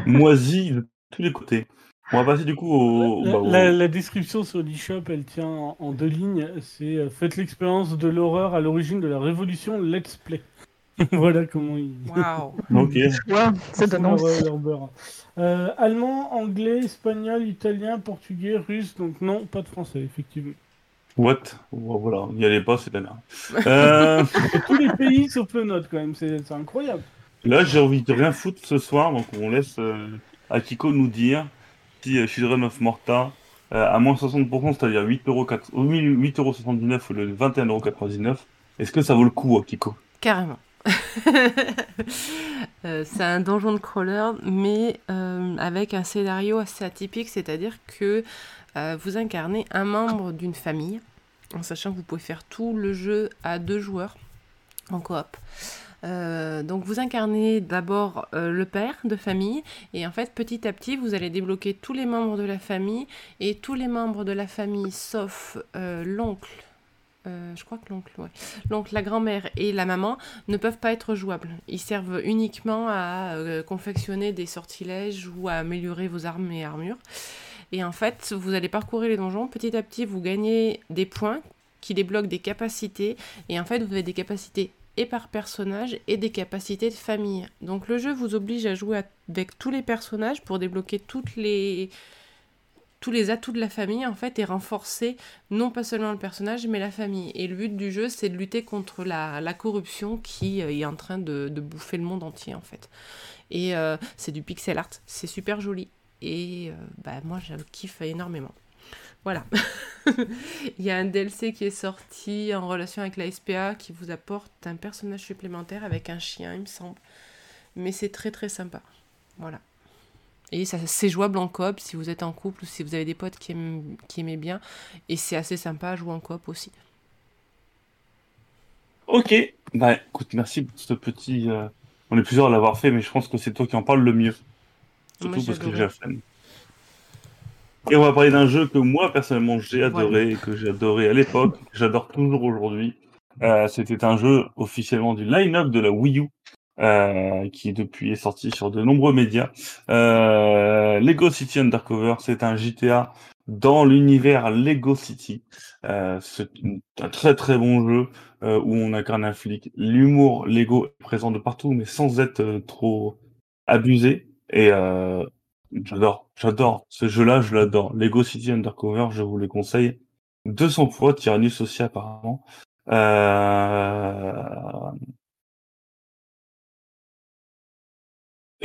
Speaker 2: moisi de tous les côtés. On va passer du coup au.
Speaker 3: La,
Speaker 2: bah, au-
Speaker 3: la- la description sur l'eShop, elle tient en, en deux lignes. C'est euh, Faites l'expérience de l'horreur à l'origine de la révolution Let's Play. voilà comment ils.
Speaker 1: Waouh.
Speaker 2: Ok.
Speaker 4: Ouais, donne
Speaker 3: leur,
Speaker 4: envie.
Speaker 3: leur beurre. Euh, allemand, anglais, espagnol, italien, portugais, russe. Donc non, pas de français, effectivement.
Speaker 2: What? Voilà, n'y allez pas, c'est de la merde. Euh,
Speaker 3: tous les pays sauf le nôtre, quand même. C'est c'est incroyable.
Speaker 2: là, j'ai envie de rien foutre ce soir, donc on laisse euh, Akiko nous dire si euh, Children of Morta euh, à moins 60%, c'est-à-dire 8,79€ au lieu de 21,99€, est-ce que ça vaut le coup, Akiko?
Speaker 1: Carrément. Euh, c'est un donjon de crawler, mais euh, avec un scénario assez atypique, c'est-à-dire que euh, vous incarnez un membre d'une famille, en sachant que vous pouvez faire tout le jeu à deux joueurs en coop. Donc vous incarnez d'abord le père de famille et en fait petit à petit vous allez débloquer tous les membres de la famille et tous les membres de la famille sauf l'oncle, euh, je crois que l'oncle, ouais. l'oncle, la grand-mère et la maman ne peuvent pas être jouables. Ils servent uniquement à euh, confectionner des sortilèges ou à améliorer vos armes et armures. Et en fait, vous allez parcourir les donjons. Petit à petit, vous gagnez des points qui débloquent des capacités. Et en fait, vous avez des capacités et par personnage et des capacités de famille. Donc le jeu vous oblige à jouer avec tous les personnages pour débloquer toutes les tous les atouts de la famille en fait et renforcer non pas seulement le personnage mais la famille. Et le but du jeu c'est de lutter contre la, corruption qui euh, est en train de, de bouffer le monde entier en fait. Et euh, c'est du pixel art, c'est super joli. Et euh, bah, moi je kiffe énormément. Voilà. Il y a un DLC qui est sorti en relation avec la SPA qui vous apporte un personnage supplémentaire avec un chien, il me semble. Mais c'est très très sympa. Voilà. Et ça, c'est jouable en coop si vous êtes en couple ou si vous avez des potes qui, aiment, qui aimaient bien. Et c'est assez sympa à jouer en coop aussi.
Speaker 2: Ok. Bah écoute, merci pour ce petit. euh, On est plusieurs à l'avoir fait, mais je pense que c'est toi qui en parles le mieux. Surtout
Speaker 1: Moi,
Speaker 2: parce que j'ai la flemme. Et on va parler d'un jeu que moi personnellement j'ai adoré
Speaker 1: Voilà.
Speaker 2: que j'ai adoré à l'époque, que j'adore toujours aujourd'hui. Euh, C'était un jeu officiellement du line-up de la Wii U, euh, qui depuis est sorti sur de nombreux médias. Euh, Lego City Undercover, c'est un GTA dans l'univers Lego City. Euh, c'est un très très bon jeu euh, où on incarne un flic. L'humour Lego est présent de partout, mais sans être euh, trop abusé. Et j'adore, j'adore ce jeu-là, je l'adore. Lego City Undercover, je vous le conseille 200 fois. Tyrannus aussi apparemment. Euh...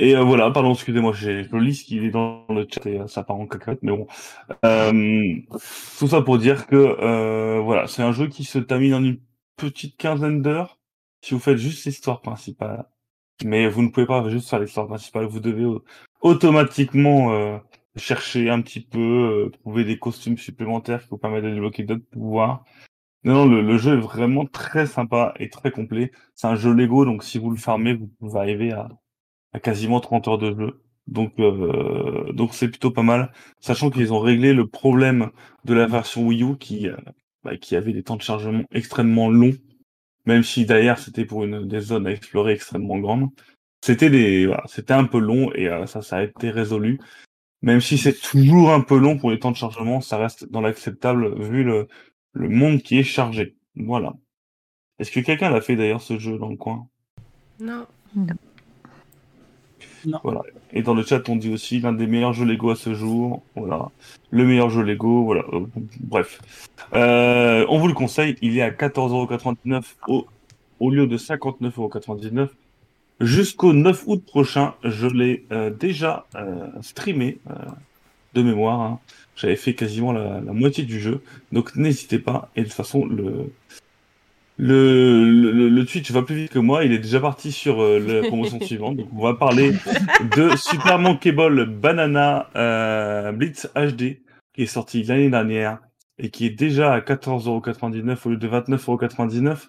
Speaker 2: Et euh, voilà, pardon, excusez-moi, j'ai je lis ce qu'il est dans le chat et euh, ça part en cacahuète, mais bon. Euh, tout ça pour dire que euh, voilà, c'est un jeu qui se termine en une petite quinzaine d'heures si vous faites juste l'histoire principale. Mais vous ne pouvez pas juste faire l'histoire principale, vous devez automatiquement euh, chercher un petit peu, euh, trouver des costumes supplémentaires qui vous permettent de débloquer d'autres pouvoirs. Non, non, le, le jeu est vraiment très sympa et très complet. C'est un jeu Lego, donc si vous le farmez, vous pouvez arriver à, à quasiment 30 heures de jeu. Donc, euh, donc c'est plutôt pas mal, sachant qu'ils ont réglé le problème de la version Wii U qui, euh, bah, qui avait des temps de chargement extrêmement longs, même si derrière c'était pour une des zones à explorer extrêmement grandes. C'était des, voilà, c'était un peu long et euh, ça, ça a été résolu. Même si c'est toujours un peu long pour les temps de chargement, ça reste dans l'acceptable vu le, le monde qui est chargé. Voilà. Est-ce que quelqu'un l'a fait d'ailleurs ce jeu dans le coin?
Speaker 1: Non.
Speaker 2: Et dans le chat, on dit aussi l'un des meilleurs jeux Lego à ce jour. Voilà. Le meilleur jeu Lego. Voilà. Euh, bref. Euh, on vous le conseille. Il est à 14,99€ au lieu de 59,99€. Jusqu'au 9 août prochain, je l'ai euh, déjà streamé de mémoire. hein. J'avais fait quasiment la, la moitié du jeu. Donc n'hésitez pas. Et de toute façon, le, le, le, le Twitch va plus vite que moi. Il est déjà parti sur euh, la promotion suivante. Donc on va parler de Super Monkey Ball Banana euh, Blitz HD qui est sorti l'année dernière et qui est déjà à 14,99€ au lieu de 29,99€.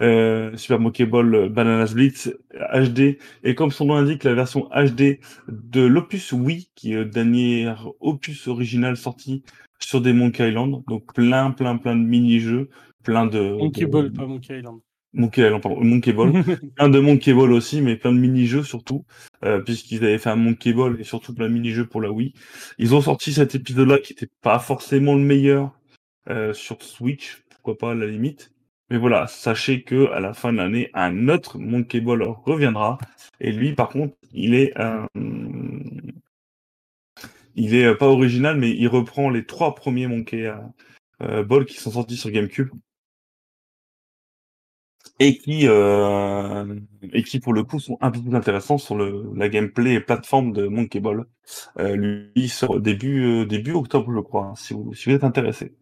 Speaker 2: Euh, Super Monkey Ball Bananas Blitz HD et comme son nom l'indique la version HD de l'opus Wii qui est le dernier opus original sorti sur des Monkey Island donc plein plein plein de mini-jeux plein de
Speaker 3: Monkey
Speaker 2: de-
Speaker 3: Ball, pas Monkey Island.
Speaker 2: Monkey Island pardon Monkey Ball plein de Monkey Ball aussi, mais plein de mini-jeux surtout, euh, puisqu'ils avaient fait un Monkey Ball et surtout plein de mini-jeux pour la Wii. Ils ont sorti cet épisode-là qui était pas forcément le meilleur euh, sur Switch, pourquoi pas à la limite. Mais voilà, sachez que à la fin de l'année, un autre Monkey Ball reviendra. Et lui, par contre, il est euh, il est pas original, mais il reprend les trois premiers Monkey Ball qui sont sortis sur GameCube et qui euh, et qui pour le coup sont un peu plus intéressants sur le la gameplay et plateforme de Monkey Ball. Euh, lui sort début euh, début octobre je crois hein, si vous si vous êtes intéressé.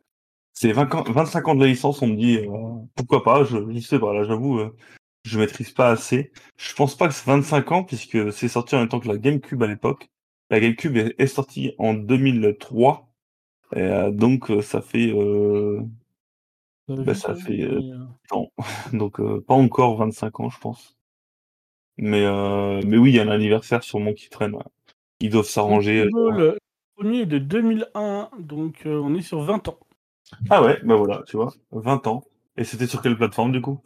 Speaker 2: C'est 20 ans- 25 ans de la licence, on me dit euh, pourquoi pas, je, je sais pas là j'avoue euh, je maîtrise pas assez. Je pense pas que c'est 25 ans puisque c'est sorti en même temps que la GameCube à l'époque. La GameCube est, sortie en 2003 et, donc ça fait Bah, ça fait, euh, non. Donc euh, pas encore 25 ans, je pense. Mais euh, mais oui, il y a un anniversaire sûrement qui traîne. ouais. Ils doivent s'arranger.
Speaker 3: Le premier est de 2001, donc on est sur 20 ans.
Speaker 2: Ah ouais, bah voilà, tu vois, 20 ans. Et c'était sur quelle plateforme du coup?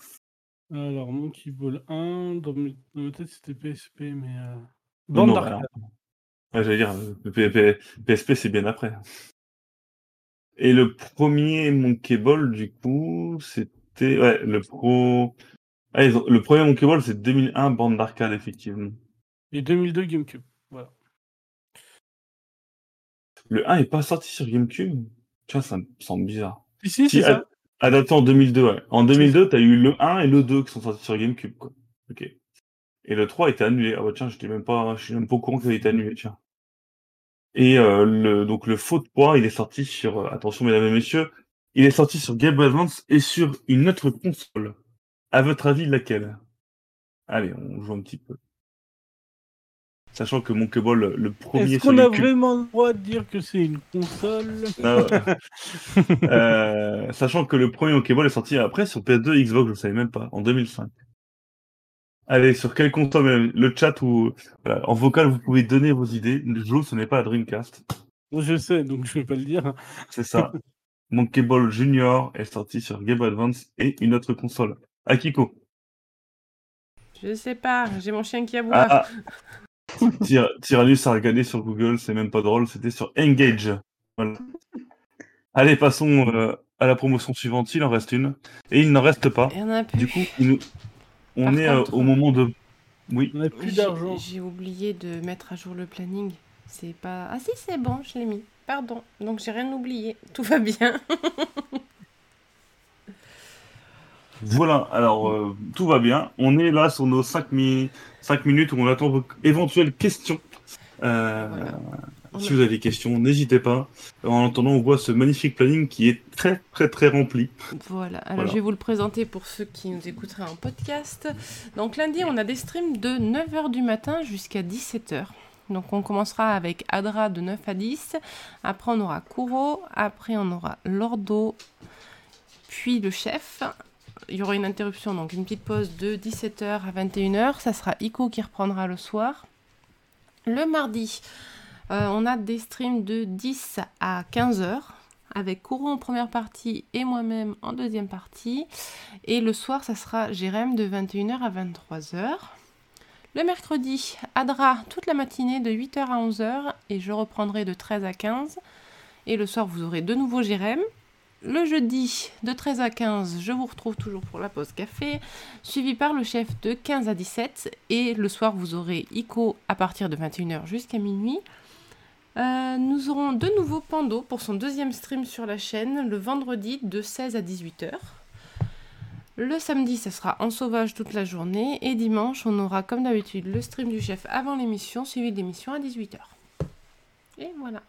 Speaker 3: Alors, Monkey Ball 1, dans mes, dans ma tête c'était PSP, mais. Euh... Bande d'arcade.
Speaker 2: Ouais, J'allais dire, PSP c'est bien après. Et le premier Monkey Ball du coup, c'était ouais le pro. Ah, ont- Le premier Monkey Ball c'est 2001 bande d'arcade effectivement.
Speaker 3: Et 2002 GameCube. Voilà.
Speaker 2: Le 1 est pas sorti sur GameCube? Vois, ça me semble bizarre.
Speaker 3: Si, si,
Speaker 2: Si,
Speaker 3: c'est ça.
Speaker 2: Adapté en 2002, ouais. En 2002, t'as eu le 1 et le 2 qui sont sortis sur GameCube, quoi. Ok. Et le 3 a été annulé. Ah bah tiens, j'étais même pas, je suis même pas au courant qu'il avait été annulé, tiens. Et euh, le, donc le faux de poids, il est sorti sur, attention mesdames et messieurs, il est sorti sur Game Boy Advance et sur une autre console. À votre avis, laquelle? Allez, on joue un petit peu. Sachant que Monkey Ball, le premier
Speaker 3: Est-ce qu'on a vraiment le droit de dire que c'est une console?
Speaker 2: Non. Euh, sachant que le premier Monkey Ball est sorti après sur PS2 et Xbox, je ne savais même pas, en 2005. Allez, sur quelle console même Le chat ou voilà, en vocal, vous pouvez donner vos idées. Le jeu, ce n'est pas la Dreamcast.
Speaker 3: Bon, Je sais, donc je vais pas le dire.
Speaker 2: C'est ça. Monkey Ball Junior est sorti sur Game Boy Advance et une autre console. Akiko.
Speaker 1: Je sais pas, j'ai mon chien qui aboie.
Speaker 2: Ah, ah. Tyr- Tyrannus a regardé sur Google, c'est même pas drôle, c'était sur Engage. Voilà. Allez, passons euh, à la promotion suivante. Il en reste une. Et il n'en reste pas.
Speaker 1: Il en a plus.
Speaker 2: Du coup, il nous- on
Speaker 1: Par
Speaker 2: est euh,
Speaker 1: contre-
Speaker 2: au moment de. Oui.
Speaker 3: On a plus
Speaker 1: J'ai-
Speaker 3: d'argent.
Speaker 1: J'ai oublié de mettre à jour le planning. C'est pas. Ah si, c'est bon, je l'ai mis. Pardon. Donc j'ai rien oublié. Tout va bien.
Speaker 2: Voilà, alors euh, tout va bien. On est là sur nos 5, minutes où on attend vos éventuelles questions. Euh,
Speaker 1: Voilà.
Speaker 2: Si vous avez des questions, n'hésitez pas. En attendant, on voit ce magnifique planning qui est très très très rempli.
Speaker 1: Voilà, alors
Speaker 2: Voilà.
Speaker 1: je vais vous le présenter pour ceux qui nous écouteraient en podcast. Donc lundi, on a des streams de 9h du matin jusqu'à 17h. Donc on commencera avec Adra de 9 à 10, après on aura Kuro, après on aura Lordo, puis le chef. Il y aura une interruption, donc une petite pause de 17h à 21h. Ça sera Iko qui reprendra le soir. Le mardi, euh, on a des streams de 10 à 15h avec Kourou en première partie et moi-même en deuxième partie. Et le soir, ça sera Jérém de 21h à 23h. Le mercredi, Adra toute la matinée de 8h à 11h et je reprendrai de 13 à 15. Et le soir, vous aurez de nouveau Jérém. Le jeudi, de 13 à 15, je vous retrouve toujours pour la pause café, suivi par le chef de 15 à 17. Et le soir, vous aurez Ico à partir de 21h jusqu'à minuit. Euh, nous aurons de nouveau Pando pour son deuxième stream sur la chaîne le vendredi de 16 à 18h. Le samedi, ça sera en sauvage toute la journée. Et dimanche, on aura comme d'habitude le stream du chef avant l'émission, suivi de l'émission à 18h. Et voilà.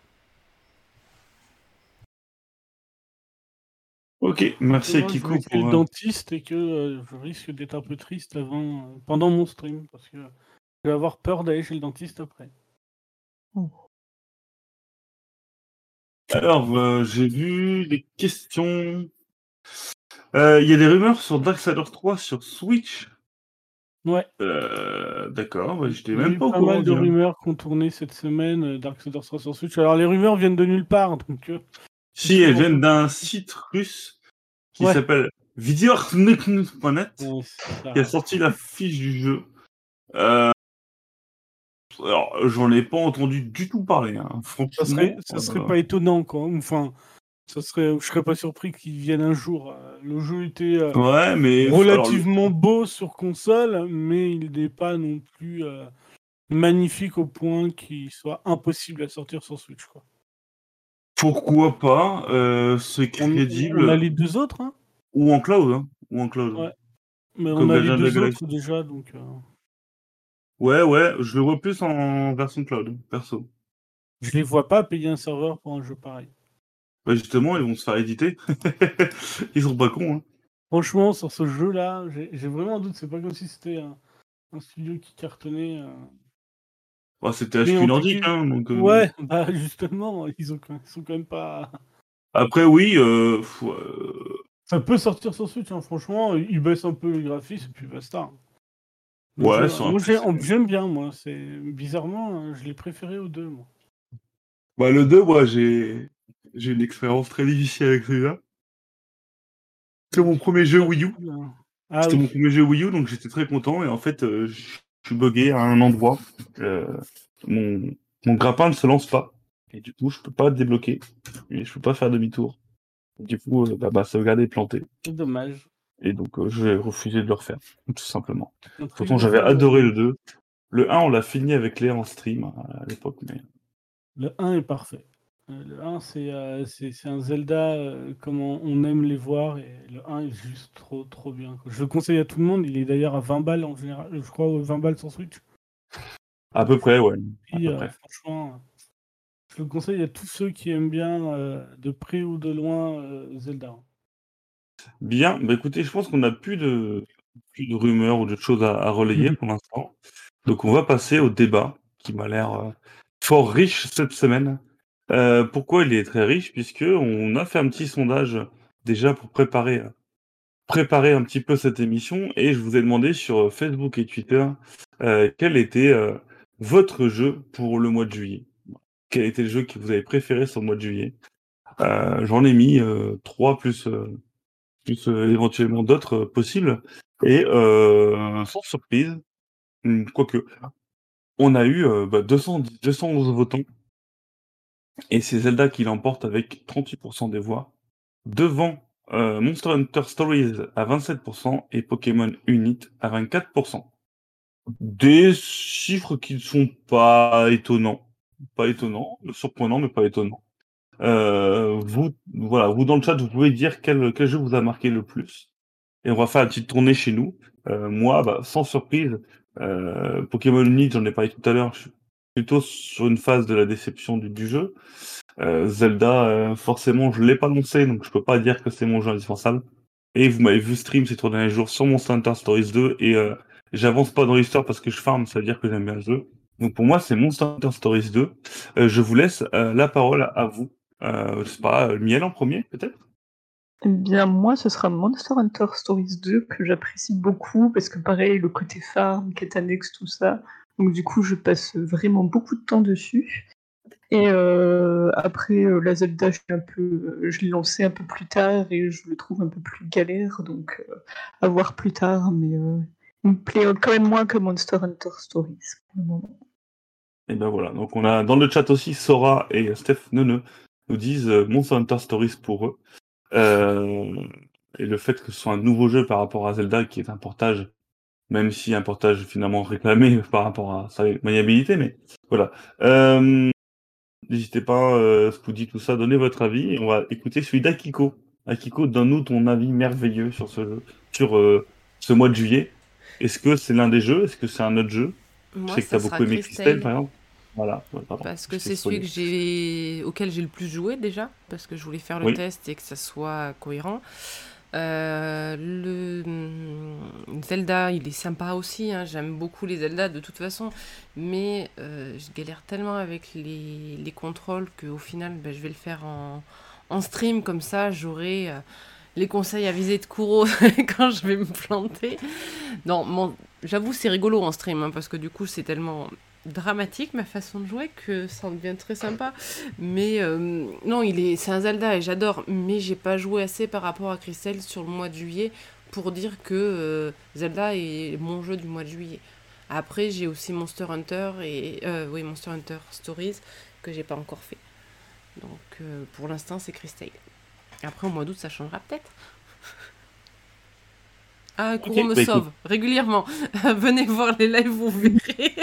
Speaker 2: Ok, merci à
Speaker 3: Moi, je
Speaker 2: Kiko
Speaker 3: chez
Speaker 2: pour.
Speaker 3: le
Speaker 2: euh,
Speaker 3: dentiste et que euh, je risque d'être un peu triste avant, euh, pendant mon stream parce que je vais avoir peur d'aller chez le dentiste après.
Speaker 2: Alors, euh, j'ai vu des questions. Euh, Il y a des rumeurs sur Darksiders 3 sur Switch.
Speaker 3: Ouais.
Speaker 2: Euh, D'accord, bah, j'étais
Speaker 3: Il y a
Speaker 2: même
Speaker 3: eu
Speaker 2: pas au
Speaker 3: pas
Speaker 2: courant.
Speaker 3: mal de rumeurs qui ont tourné cette semaine, Darksiders 3 sur Switch. Alors les rumeurs viennent de nulle part, donc
Speaker 2: Si, elles viennent d'un site russe qui
Speaker 3: Ouais.
Speaker 2: s'appelle
Speaker 3: ça.
Speaker 2: qui a sorti la fiche du jeu. Euh, Alors, j'en ai pas entendu du tout parler. Hein. Franchement,
Speaker 3: ça serait, ça serait
Speaker 2: euh,
Speaker 3: pas étonnant quoi. Enfin, ça serait, je serais pas surpris qu'il vienne un jour. Euh, Le jeu était euh,
Speaker 2: Ouais, mais. alors,
Speaker 3: relativement beau sur console, mais il n'est pas non plus euh, magnifique au point qu'il soit impossible à sortir sur Switch. Quoi.
Speaker 2: pourquoi pas euh, C'est crédible.
Speaker 3: on a les deux autres, hein,
Speaker 2: Ou en cloud. Hein. Ou en cloud.
Speaker 3: Ouais. mais
Speaker 2: Comme
Speaker 3: on a les deux autres déjà, donc.
Speaker 2: Ouais, ouais, je le vois plus en version cloud, perso.
Speaker 3: Je les vois pas payer un serveur pour un jeu pareil.
Speaker 2: Bah justement, ils vont se faire éditer. ils sont pas cons. Hein.
Speaker 3: Franchement, sur ce jeu-là, j'ai vraiment un doute. C'est pas comme si c'était un, un studio qui cartonnait. euh.
Speaker 2: Bah, C'était HQ
Speaker 3: cas-
Speaker 2: Hein, donc, euh,
Speaker 3: Ouais, bah justement, ils, ont, ils sont quand même pas.
Speaker 2: Après, oui. Euh, euh,
Speaker 3: Ça peut sortir sur Switch, hein, franchement. Ils baissent un peu les graphismes et puis basta.
Speaker 2: Ouais,
Speaker 3: j'aime bien, moi. C'est bizarrement, euh, je l'ai préféré aux deux, moi.
Speaker 2: Bah, le 2, moi, j'ai j'ai une expérience très difficile avec celui-là. C'était mon premier jeu Wii U.
Speaker 3: Ah
Speaker 2: C'était
Speaker 3: oui.
Speaker 2: mon premier jeu Wii U, donc j'étais très content. Et en fait, euh, je suis bugué à un endroit. Euh, mon, mon grappin ne se lance pas. Et du coup, je peux pas débloquer. Et je peux pas faire demi-tour. Du coup, euh, bah, bah, sauvegarde est planté.
Speaker 3: C'est dommage.
Speaker 2: Et donc, euh, j'ai refusé de le refaire, tout simplement. Pourtant, j'avais adoré
Speaker 3: euh,
Speaker 2: le 2. Le 1, on l'a fini avec Léa en stream à à l'époque. Mais...
Speaker 3: Le 1 est parfait. Euh, Le 1, c'est euh, un Zelda euh, comme on, on aime les voir. Et le 1 est juste trop, trop bien. quoi. Je le conseille à tout le monde. Il est d'ailleurs à 20 balles en général. Je crois aux 20 balles sur Switch.
Speaker 2: À peu près, ouais. À
Speaker 3: Puis,
Speaker 2: peu
Speaker 3: euh,
Speaker 2: près.
Speaker 3: franchement, je le conseille à tous ceux qui aiment bien, euh, de près ou de loin, euh, Zelda.
Speaker 2: Bien, bah écoutez, je pense qu'on n'a plus de, plus de rumeurs ou de choses à, à relayer pour l'instant. Donc on va passer au débat qui m'a l'air euh, fort riche cette semaine. Euh, pourquoi il est très riche? Puisque on a fait un petit sondage déjà pour préparer, préparer un petit peu cette émission et je vous ai demandé sur Facebook et Twitter euh, quel était votre jeu pour le mois de juillet? Quel était le jeu que vous avez préféré sur le mois de juillet? J'en ai mis trois plus plus euh, éventuellement d'autres euh, possibles. Et euh, sans surprise, hum, quoique, on a eu bah, 200, 211 votants. Et c'est Zelda qui l'emporte avec 38% des voix, devant Monster Hunter Stories à 27% et Pokémon Unit à 24%. Des chiffres qui ne sont pas étonnants. Pas étonnants, surprenants, mais pas étonnants. Euh, vous, voilà, vous dans le chat, vous pouvez dire quel, quel jeu vous a marqué le plus. Et on va faire une petite tournée chez nous. Euh, moi, bah, sans surprise, euh, Pokémon Unite, j'en ai parlé tout à l'heure, je suis plutôt sur une phase de la déception du, du jeu. Euh, Zelda, euh, forcément, je l'ai pas lancé, donc je peux pas dire que c'est mon jeu indispensable. Et vous m'avez vu stream ces trois derniers jours sur Monster Hunter Stories 2, et j'avance pas dans l'histoire parce que je farm, ça veut dire que j'aime bien le jeu. Donc pour moi, c'est Monster Hunter Stories 2. Euh, je vous laisse euh, la parole à vous. Euh, je sais pas, euh, Miel en premier, peut-être?
Speaker 4: Eh bien, moi, ce sera Monster Hunter Stories 2 que j'apprécie beaucoup parce que, pareil, le côté farm, quête annexe, tout ça. Donc, du coup, je passe vraiment beaucoup de temps dessus. Et euh, après, euh, la Zelda, je, suis un peu, je l'ai lancé un peu plus tard et je le trouve un peu plus galère. Donc, euh, à voir plus tard. Mais il me plaît quand même moins que Monster Hunter Stories pour le moment.
Speaker 2: Et ben voilà, donc on a dans le chat aussi Sora et Steph Neuneu nous disent euh, Monster Hunter Stories pour eux. Euh, et le fait que ce soit un nouveau jeu par rapport à Zelda qui est un portage, même si un portage finalement réclamé par rapport à sa maniabilité, mais voilà. Euh, N'hésitez pas, euh, Spoody, tout ça, donnez votre avis et on va écouter celui d'Akiko. Akiko, donne-nous ton avis merveilleux sur ce jeu. sur euh, ce mois de juillet. Est-ce que c'est l'un des jeux? Est-ce que c'est un autre jeu?
Speaker 1: Moi,
Speaker 2: Je sais que t'as
Speaker 1: sera
Speaker 2: beaucoup aimé Christelle, par exemple. Voilà. ouais, pardon,
Speaker 1: Parce que c'est celui
Speaker 2: spoilé.
Speaker 1: que j'ai auquel j'ai le plus joué déjà, parce que je voulais faire le
Speaker 2: Oui.
Speaker 1: test et que ça soit cohérent. Euh, le hum, Zelda, il est sympa aussi, hein, j'aime beaucoup les Zelda de toute façon, mais euh, je galère tellement avec les, les contrôles qu'au final, ben, je vais le faire en, en stream, comme ça j'aurai euh, les conseils à viser de Kuro quand je vais me planter. Non, mon- j'avoue, c'est rigolo en stream, hein, parce que du coup, c'est tellement dramatique ma façon de jouer que ça en devient très sympa. Mais euh, non, il est, c'est un Zelda et j'adore, mais j'ai pas joué assez par rapport à Crystal sur le mois de juillet pour dire que euh, Zelda est mon jeu du mois de juillet. Après, j'ai aussi Monster Hunter et euh, oui, Monster Hunter Stories que j'ai pas encore fait. Donc pour l'instant, c'est Crystal. Après, au mois d'août, ça changera peut-être. Ah, Kuro me
Speaker 2: bah écoute.
Speaker 1: sauve régulièrement. Venez voir les lives, vous verrez.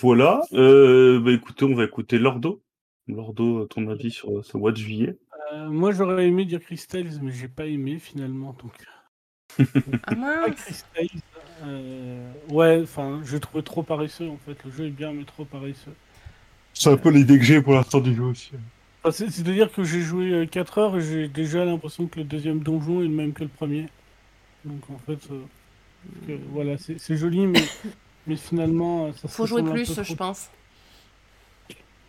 Speaker 2: Voilà. Euh, bah écoutez, on va écouter Lordo. Lordo, ton avis sur ce mois de juillet
Speaker 3: Euh, moi, j'aurais aimé dire Crystals, mais j'ai pas aimé finalement. Donc,
Speaker 1: Ah mince
Speaker 3: euh, Ouais, enfin, je trouvais trop paresseux en fait. Le jeu est bien, mais trop paresseux.
Speaker 2: C'est un peu l'idée que j'ai pour l'instant du jeu aussi.
Speaker 3: Enfin, c'est- C'est-à-dire que j'ai joué euh, 4 heures et j'ai déjà l'impression que le deuxième donjon est le même que le premier. Donc en fait, euh, que, voilà, c'est c'est joli, mais, mais finalement, euh, ça se
Speaker 1: Faut jouer plus, je pense.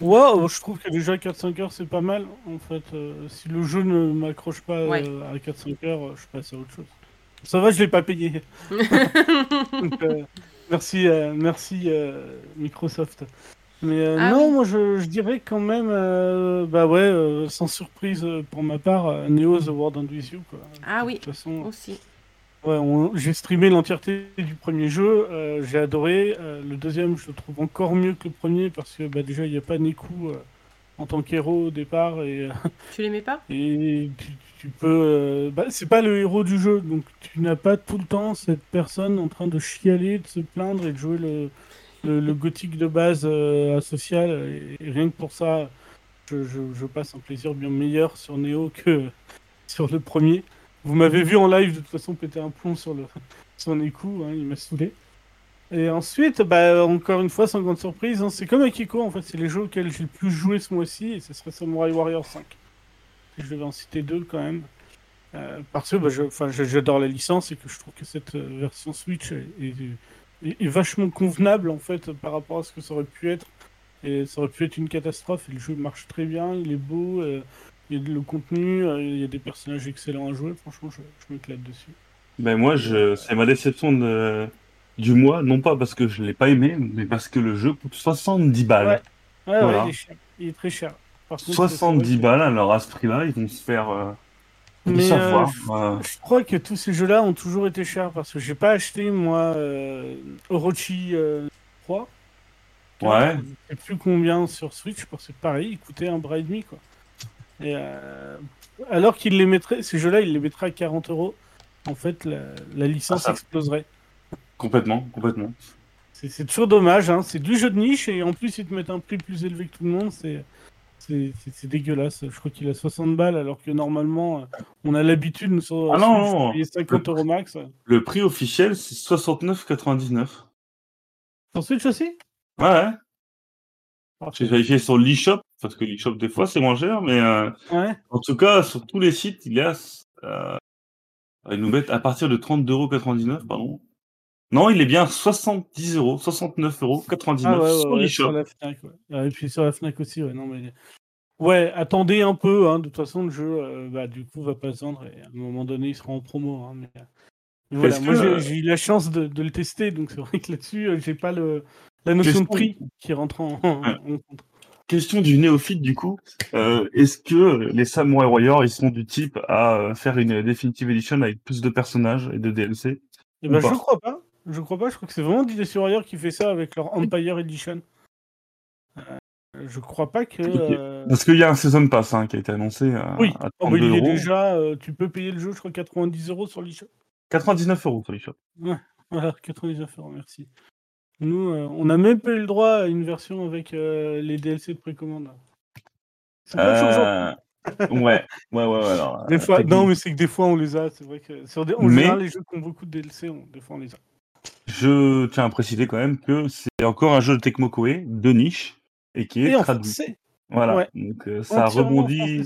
Speaker 3: Ouais, je trouve que déjà 4-5 heures c'est pas mal. En fait, euh, si le jeu ne m'accroche pas
Speaker 1: Ouais.
Speaker 3: euh, à 4-5 heures, je passe à autre chose. Ça va, je l'ai pas payé. Donc, euh, merci, merci Microsoft. Mais
Speaker 1: Ah
Speaker 3: non,
Speaker 1: oui.
Speaker 3: moi je, je dirais quand même, bah ouais, sans surprise pour ma part, Neo The World End With You. Quoi.
Speaker 1: Ah
Speaker 3: De
Speaker 1: oui,
Speaker 3: toute façon,
Speaker 1: aussi.
Speaker 3: Ouais, on- j'ai streamé l'entièreté du premier jeu, euh, j'ai adoré. Euh, le deuxième, je le trouve encore mieux que le premier parce que bah, déjà il n'y a pas Neku euh, en tant qu'héros au départ et,
Speaker 1: Tu l'aimais pas?
Speaker 3: et tu, tu peux. bah, c'est pas le héros du jeu, donc tu n'as pas tout le temps cette personne en train de chialer, de se plaindre et de jouer le, le, le gothique de base asocial. Et, et rien que pour ça, je, je- je passe un plaisir bien meilleur sur Neo que sur le premier. Vous m'avez vu en live de toute façon péter un plomb sur le sur hein, il m'a saoulé. Et ensuite, bah, encore une fois, sans grande surprise, hein, c'est comme Akiko, en fait, c'est les jeux auxquels j'ai le plus joué ce mois-ci, et ce serait Samurai Warrior 5. Si je devais en citer deux quand même. Euh, parce que bah, j'adore la licence et que je trouve que cette euh, version Switch est vachement convenable en fait par rapport à ce que ça aurait pu être. Et ça aurait pu être une catastrophe. Et le jeu marche très bien, il est beau, euh, il y a le contenu, euh, il y a des personnages excellents à jouer. Franchement, je, je m'éclate dessus.
Speaker 2: Ben moi, je... c'est ma déception de... du mois, non pas parce que je l'ai pas aimé, mais parce que le jeu coûte 70 balles.
Speaker 3: Ouais. Ouais,
Speaker 2: Voilà.
Speaker 3: ouais, il est cher. Il est très cher. Par contre, c'est
Speaker 2: 70
Speaker 3: vrai que-
Speaker 2: balles, alors à ce prix-là, ils vont se faire euh,
Speaker 3: Mais, euh,
Speaker 2: euh,
Speaker 3: Je crois que tous ces jeux-là ont toujours été chers parce que j'ai pas acheté moi euh, Orochi euh, 3.
Speaker 2: Ouais.
Speaker 3: Je sais plus combien sur Switch parce que pareil, il coûtait un bras et demi quoi. Et euh, alors qu'il les mettrait, ces jeux-là, il les mettrait à 40 euros. En fait, la, la licence
Speaker 2: Ah,
Speaker 3: exploserait.
Speaker 2: Complètement, complètement.
Speaker 3: C'est toujours dommage, hein. c'est du jeu de niche et en plus ils te mettent un prix plus élevé que tout le monde, c'est c'est- dégueulasse. Je crois qu'il a 60 balles alors que normalement euh, on a l'habitude nous sur
Speaker 2: Ah non, non.
Speaker 3: de payer 50 euros max.
Speaker 2: Le prix officiel, c'est 69,99.
Speaker 3: Sur Switch aussi?
Speaker 2: Ouais. J'ai vérifié sur l'eShop, parce que l'eShop, des fois, c'est moins cher, mais euh,
Speaker 3: Ouais.
Speaker 2: en tout cas, sur tous les sites, il y a. Euh, ils nous mettent à partir de 32,99€, pardon. Non, il est bien 70 euros, 69,99€
Speaker 3: Ah ouais, ouais,
Speaker 2: sur l'eShop.
Speaker 3: Et puis sur la Fnac aussi, ouais. Non, mais... ouais, attendez un peu. Hein. De toute façon, le jeu, euh, bah, du coup, va pas se vendre et à un moment donné, il sera en promo. Hein. Mais, euh, voilà, moi,
Speaker 2: que,
Speaker 3: j'ai eu la chance de, de le tester, donc c'est vrai que là-dessus, j'ai pas le... la notion de prix qui rentre en, en compte.
Speaker 2: Question du néophyte, du coup. Euh, Est-ce que les Samurai Warriors, ils sont du type à euh, faire une Definitive Edition avec plus de personnages et de DLC
Speaker 3: Eh ben, je crois pas. Je crois pas. Je crois que c'est vraiment Dynasty Warrior qui fait ça avec leur Empire Edition. Euh, je crois pas que. Euh,
Speaker 2: Parce qu'il y a un Season Pass hein, qui a été annoncé à,
Speaker 3: Oui.
Speaker 2: à
Speaker 3: oh,
Speaker 2: 32
Speaker 3: il est déjà. tu peux payer le jeu, je crois, 90 euros sur l'eShop.
Speaker 2: 99 euros sur l'eShop.
Speaker 3: Voilà, 99 euros, merci. Nous, euh, on n'a même pas eu le droit à une version avec euh, les DLC de précommande. Gentil.
Speaker 2: Euh, Ouais, ouais, ouais. ouais, alors,
Speaker 3: Des
Speaker 2: euh,
Speaker 3: fois, non, mais c'est que des fois on les a. C'est vrai que sur des... en
Speaker 2: Mais-
Speaker 3: général, les jeux qui ont beaucoup de DLC, on... des fois on les a.
Speaker 2: Je tiens à préciser quand même que c'est encore un jeu de Tecmo Koei de niche et qui est
Speaker 3: Et
Speaker 2: traduit.
Speaker 3: français,
Speaker 2: Voilà.
Speaker 3: ouais.
Speaker 2: Donc euh, ça rebondit,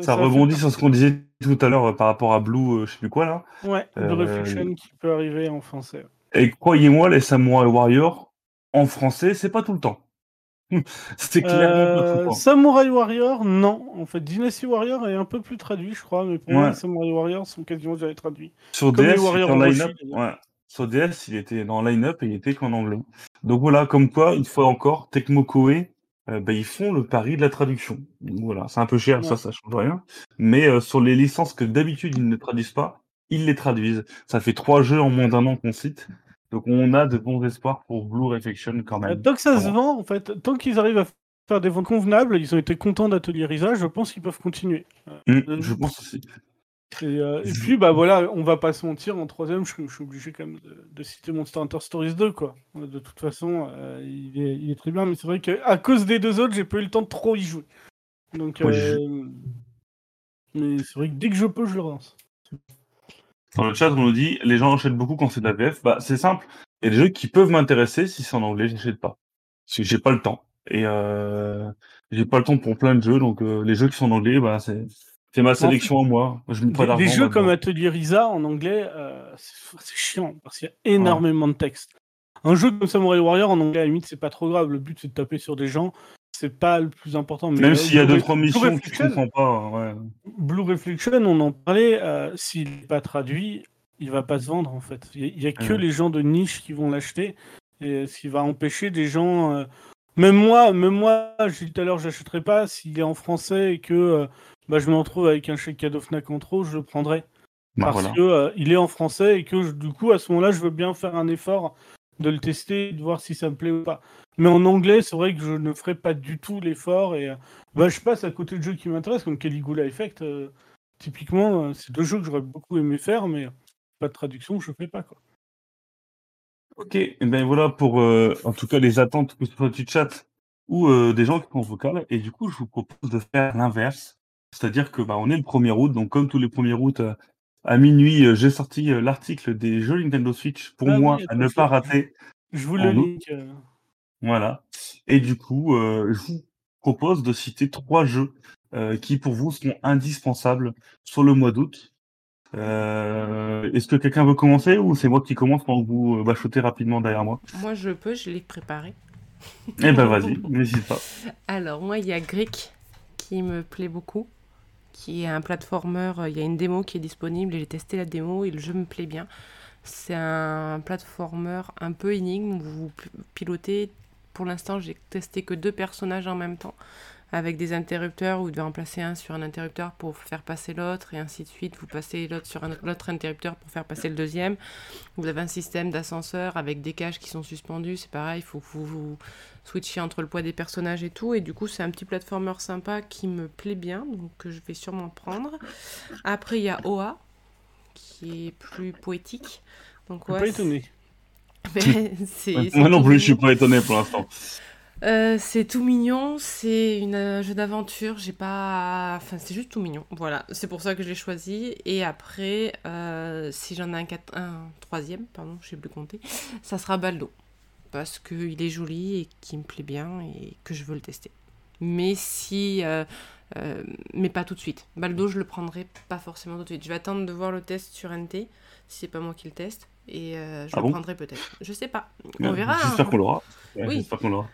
Speaker 2: ça rebondit sur ce qu'on disait tout à l'heure euh, par rapport à Blue, euh, je sais plus quoi là.
Speaker 3: Ouais, de
Speaker 2: Euh,
Speaker 3: Reflection qui peut arriver en français.
Speaker 2: Et croyez-moi, les Samurai Warriors en français, c'est pas tout le temps. c'est clairement pas tout le
Speaker 3: Euh,
Speaker 2: temps.
Speaker 3: Samurai Warrior, non. En fait, Dynasty Warrior est un peu plus traduit, je crois, mais pour moi,
Speaker 2: Ouais.
Speaker 3: les Samurai Warriors sont quasiment déjà traduits.
Speaker 2: Sur
Speaker 3: comme
Speaker 2: DS,
Speaker 3: Warriors
Speaker 2: en. Ouais. Sur DS, il était dans line-up et il était qu'en anglais. Donc voilà, comme quoi, une fois encore, Tecmo Koei, euh, bah, ils font le pari de la traduction. Voilà, c'est un peu cher, ça,
Speaker 3: Ouais.
Speaker 2: ça change rien. Mais euh, sur les licences que d'habitude ils ne traduisent pas, ils les traduisent. Ça fait trois jeux en moins d'un an qu'on cite. Donc on a de bons espoirs pour Blue Reflection quand
Speaker 3: Euh,
Speaker 2: même.
Speaker 3: tant que ça se vend, en fait, tant qu'ils arrivent à faire des ventes convenables, ils ont été contents d'Atelier Risa, je pense qu'ils peuvent continuer.
Speaker 2: Hum,
Speaker 3: Euh,
Speaker 2: je pense aussi.
Speaker 3: Et, euh, et puis, bah voilà, on va pas se mentir, en troisième, je, je suis obligé quand même de, de citer Monster Hunter Stories 2, quoi. De toute façon, euh, il, est, il est très bien, mais c'est vrai qu'à cause des deux autres, j'ai pas eu le temps de trop y jouer. Donc, euh, mais c'est vrai que dès que je peux, je le relance.
Speaker 2: Dans le chat, on nous dit les gens achètent beaucoup quand c'est de la VF. Bah, c'est simple. Il y a des jeux qui peuvent m'intéresser si c'est en anglais, j'achète pas. Parce que j'ai pas le temps. Et euh, j'ai pas le temps pour plein de jeux. Donc euh, les jeux qui sont en anglais, bah, c'est c'est ma sélection à moi. Je mets pas
Speaker 3: Des,
Speaker 2: d'argent.
Speaker 3: des jeux comme Atelier Risa en anglais, euh, c'est c'est chiant parce qu'il y a énormément de texte. Un jeu comme Samurai Warrior en anglais, à la limite, c'est pas trop grave. Le but, c'est de taper sur des gens. C'est pas le plus important. Mais
Speaker 2: Même
Speaker 3: euh,
Speaker 2: s'il y a deux trois missions que je
Speaker 3: Reflection,
Speaker 2: comprends pas. Ouais.
Speaker 3: Blue Reflection, on en parlait. euh, S'il n'est pas traduit, il va pas se vendre en fait. Il y a- que
Speaker 2: Ouais.
Speaker 3: les gens de niche qui vont l'acheter. Et ce qui va empêcher des gens. euh, Même moi, même moi, j'ai dit tout à l'heure, j'achèterai pas. S'il est en français et que euh, bah, je me retrouve avec un chèque cadeau Fnac en trop, je le prendrai.
Speaker 2: Bah,
Speaker 3: parce
Speaker 2: voilà.
Speaker 3: que euh, il est en français et que je- du coup à ce moment-là je veux bien faire un effort de le tester de voir si ça me plaît ou pas. Mais en anglais, c'est vrai que je ne ferai pas du tout l'effort et euh, bah, je passe à côté de jeux qui m'intéressent comme Caligula Effect. euh, typiquement, euh, c'est deux jeux que j'aurais beaucoup aimé faire, mais pas de traduction, je fais pas quoi.
Speaker 2: Ok. Et ben voilà pour en tout cas les attentes que ce soit du chat ou des gens qui sont vocal. Et du coup, je vous propose de faire l'inverse. C'est-à-dire que bah, on est le 1er août, donc comme tous les 1er août, à minuit, euh, j'ai sorti euh, l'article des jeux Nintendo Switch pour
Speaker 3: Ah
Speaker 2: moi
Speaker 3: oui,
Speaker 2: à ne pas rater.
Speaker 3: Je vous
Speaker 2: En
Speaker 3: le
Speaker 2: août.
Speaker 3: link. euh,
Speaker 2: Voilà. Et du coup, euh, je vous propose de citer trois jeux euh, qui pour vous seront indispensables sur le mois d'août. Euh, Est-ce que quelqu'un veut commencer ou c'est moi qui commence pendant que vous bachotez rapidement derrière moi?
Speaker 1: Moi, je peux, je l'ai préparé.
Speaker 2: Eh ben vas-y, n'hésite pas.
Speaker 1: Alors, moi, il y a Greek qui me plaît beaucoup, qui est un platformer. euh, Il y a une démo qui est disponible et j'ai testé la démo et le jeu me plaît bien. C'est un platformer un peu énigme vous pi- pilotez. Pour l'instant, j'ai testé que deux personnages en même temps avec des interrupteurs où vous devez en placer un sur un interrupteur pour faire passer l'autre et ainsi de suite. Vous passez l'autre sur un autre l'autre interrupteur pour faire passer le deuxième. Vous avez un système d'ascenseur avec des cages qui sont suspendues. C'est pareil, il faut que vous, vous switcher entre le poids des personnages et tout. Et du coup, c'est un petit platformer sympa qui me plaît bien, donc que je vais sûrement prendre. Après, il y a OA, qui est plus poétique. Donc,
Speaker 3: je suis
Speaker 1: ouais,
Speaker 3: pas étonné.
Speaker 2: Moi non plus, je suis pas étonné pour l'instant.
Speaker 1: Euh, c'est tout mignon, c'est une- un jeu d'aventure, j'ai pas... Enfin, c'est juste tout mignon, voilà. C'est pour ça que je l'ai choisi. Et après, euh, si j'en ai un, quat- un troisième, pardon, je sais plus compter, ça sera Baldo. Parce qu'il est joli et qu'il me plaît bien et que je veux le tester. Mais si... euh, euh, mais pas tout de suite. Baldo, je le prendrai pas forcément tout de suite. Je vais attendre de voir le test sur NT, si c'est pas moi qui le teste. Et euh, je
Speaker 2: Ah
Speaker 1: le
Speaker 2: bon
Speaker 1: prendrai peut-être. Je sais pas. On verra.
Speaker 2: J'espère
Speaker 1: hein.
Speaker 2: qu'on l'aura.
Speaker 1: Oui.
Speaker 2: J'espère qu'on l'aura.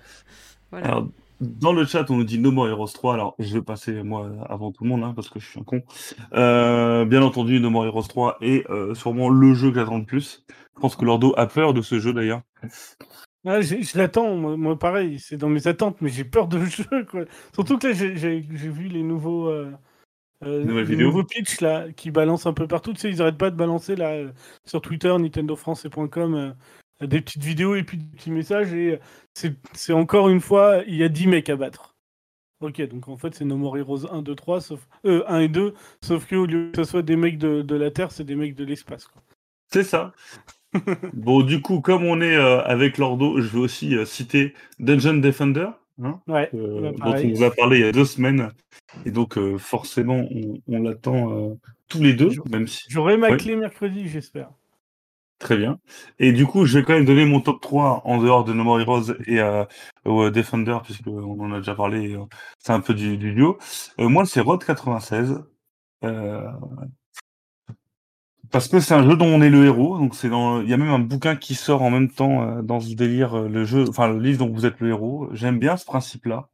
Speaker 1: Voilà.
Speaker 2: Alors, dans le chat, on nous dit No More Heroes 3. Alors, je vais passer, moi, avant tout le monde, hein, parce que je suis un con. Euh, bien entendu, No More Heroes 3 est euh, sûrement le jeu que j'attends le plus. Je pense que Lordo a peur de ce jeu, d'ailleurs.
Speaker 3: Ah, je l'attends, moi, moi, pareil, c'est dans mes attentes, mais j'ai peur de le jeu, quoi. Surtout que là, j'ai- vu les nouveaux, euh, euh, les
Speaker 2: vidéos.
Speaker 3: nouveaux pitchs là, qui balancent un peu partout. Tu sais, ils arrêtent pas de balancer là, euh, sur Twitter, nintendofrance.com, euh, des petites vidéos et puis des petits messages. Et c'est encore une fois, il y a 10 mecs à battre. Ok, donc en fait, c'est No More Heroes 1, 2, 3, sauf, euh, 1 et 2, sauf que au lieu que ce soit des mecs de, de la Terre, c'est des mecs de l'espace.
Speaker 2: C'est ça. Bon, du coup, comme on est euh, avec Lordo, je vais aussi euh, citer Dungeon Defender, hein,
Speaker 3: Ouais,
Speaker 2: euh, dont on vous a parlé il y a deux semaines Et donc, forcément, on, on l'attend tous les deux, même si.
Speaker 3: J'aurai ma clé mercredi, j'espère.
Speaker 2: Très bien. Et du coup, je vais quand même donner mon top 3 en dehors de No More Heroes et au Defender, puisqu'on en a déjà parlé. c'est un peu du, du duo. Moi, c'est Road 96. Parce que c'est un jeu dont on est le héros. Donc, c'est dans. Il y a même un bouquin qui sort en même temps euh, dans ce délire, euh, le jeu, enfin, le livre dont vous êtes le héros. J'aime bien ce principe-là.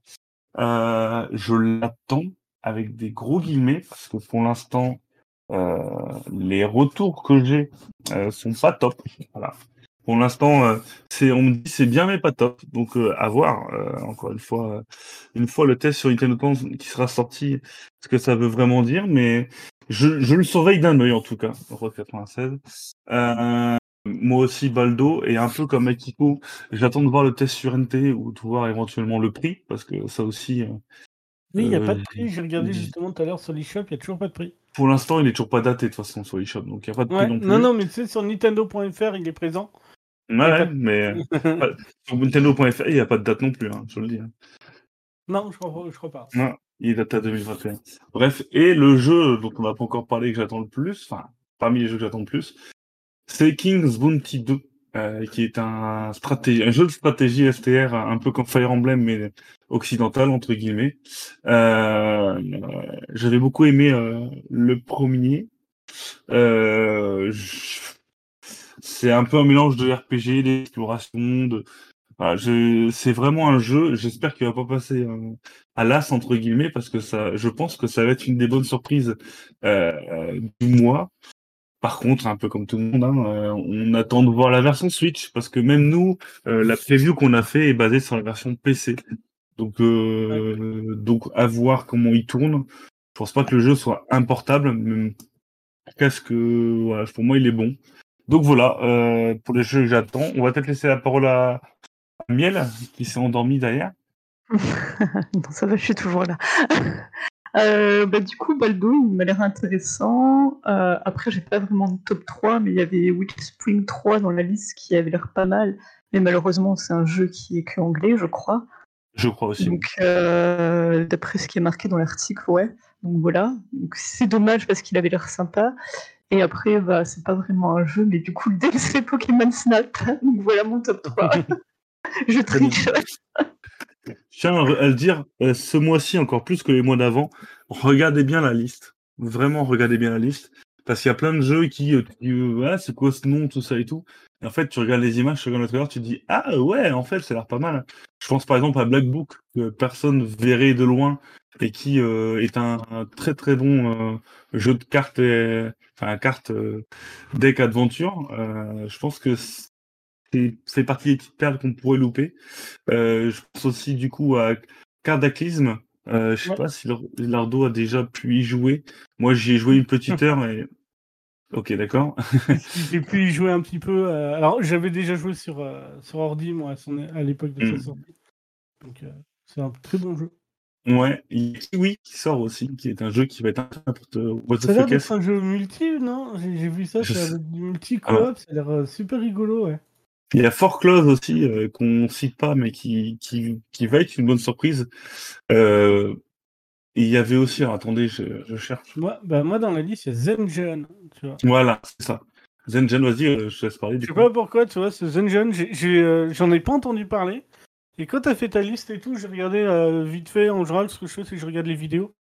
Speaker 2: Euh, je l'attends avec des gros guillemets, parce que pour l'instant, euh, les retours que j'ai euh, sont pas top. Voilà. Pour l'instant, euh, c'est on me dit c'est bien mais pas top. Donc à voir. encore une fois, une fois le test sur Nintendo qui sera sorti, ce que ça veut vraiment dire. Mais je, je le surveille d'un œil en tout cas. Road 96. Euh, moi aussi Baldo et un peu comme Akiko, j'attends de voir le test sur NT ou de voir éventuellement le prix parce que ça aussi. euh,
Speaker 3: Oui, il n'y a
Speaker 2: Euh,
Speaker 3: pas de prix. J'ai regardé justement tout à l'heure sur l'eShop, il n'y a toujours pas de prix.
Speaker 2: pour l'instant, il est toujours pas daté de toute façon sur eShop, donc il n'y a pas de prix
Speaker 3: Ouais,
Speaker 2: non plus.
Speaker 3: non, non, mais tu sais, sur Nintendo.fr, il est présent.
Speaker 2: Ouais, ouais, mais euh, sur Nintendo.fr, il n'y a pas de date non plus, hein, je le dis. hein.
Speaker 3: non, je crois, je crois pas.
Speaker 2: Non, il date à 2021. Bref, et le jeu dont on n'a pas encore parlé que j'attends le plus, enfin, parmi les jeux que j'attends le plus, c'est King's Bounty 2, euh, qui est un, jeu de stratégie STR un peu comme Fire Emblem, mais occidental, entre guillemets. Euh, J'avais beaucoup aimé euh, le premier. Euh, C'est un peu un mélange de RPG, d'exploration, de... Voilà, je... c'est vraiment un jeu, j'espère qu'il va pas passer euh, à l'as, entre guillemets, parce que ça, je pense que ça va être une des bonnes surprises euh, euh, du mois. Par contre, un peu comme tout le monde, hein, euh, on attend de voir la version Switch, parce que même nous, euh, la preview qu'on a fait est basée sur la version PC. Donc, euh, donc à voir comment il tourne. Je pense pas que le jeu soit importable, mais qu'est-ce que, voilà, pour moi, il est bon. Donc voilà, euh, pour les jeux que j'attends, on va peut-être laisser la parole à Miel, qui s'est endormi derrière.
Speaker 4: non, ça va, je suis toujours là. Euh, bah, du coup, Baldo, il m'a l'air intéressant. Euh, après, j'ai pas vraiment de top 3, mais il y avait Witch Spring 3 dans la liste qui avait l'air pas mal. Mais malheureusement, c'est un jeu qui est que anglais, je crois.
Speaker 2: Je crois aussi.
Speaker 4: Donc, euh, d'après ce qui est marqué dans l'article, ouais. Donc voilà. Donc, c'est dommage parce qu'il avait l'air sympa. Et après, bah, c'est pas vraiment un jeu, mais du coup, le DLC Pokémon Snap. Donc voilà mon top 3. je triche.
Speaker 2: Tiens à le dire, euh, ce mois-ci, encore plus que les mois d'avant, regardez bien la liste. Vraiment, regardez bien la liste. Parce qu'il y a plein de jeux qui, euh, ah, c'est quoi ce nom, tout ça et tout. Et en fait, tu regardes les images, tu regardes le trailer, tu te dis, ah ouais, en fait, ça a l'air pas mal. Je pense par exemple à Black Book, que personne verrait de loin, et qui euh, est un, un très très bon euh, jeu de cartes, et, enfin, carte euh, deck adventure. Je pense que c'est c'est partie des petites perles qu'on pourrait louper. Euh, je pense aussi du coup à Cardaclysme. Euh, je sais
Speaker 3: Ouais.
Speaker 2: pas si Lar- Lardo a déjà pu y jouer. Moi, j'y ai joué une petite heure et. Ok, d'accord.
Speaker 3: J'ai pu y jouer un petit peu. euh, Alors, j'avais déjà joué sur, euh, sur ordi, moi, à, l'époque de sa sortie. Donc, c'est un très bon jeu.
Speaker 2: ouais, il y a Kiwi qui sort aussi, qui est un jeu qui va être un peu n'importe what
Speaker 3: Ça a l'air un jeu multi, non? J'ai vu ça, d'être du multi-coop, ça a l'air super rigolo, ouais.
Speaker 2: Il y a Fort Clause aussi, euh, qu'on cite pas, mais qui, qui, qui va être une bonne surprise. Euh, et il y avait aussi, alors, attendez, je, je cherche.
Speaker 3: Moi, bah, moi, dans la liste, il y a Zengen, tu vois.
Speaker 2: Voilà, c'est ça. Zengen, vas-y, euh, je te laisse parler.
Speaker 3: Je
Speaker 2: Du
Speaker 3: sais
Speaker 2: coup.
Speaker 3: pas pourquoi, tu vois, ce euh, j'en ai pas entendu parler. Et quand t'as fait ta liste et tout, j'ai regardé vite fait, en général, ce que je fais, c'est que je regarde les vidéos.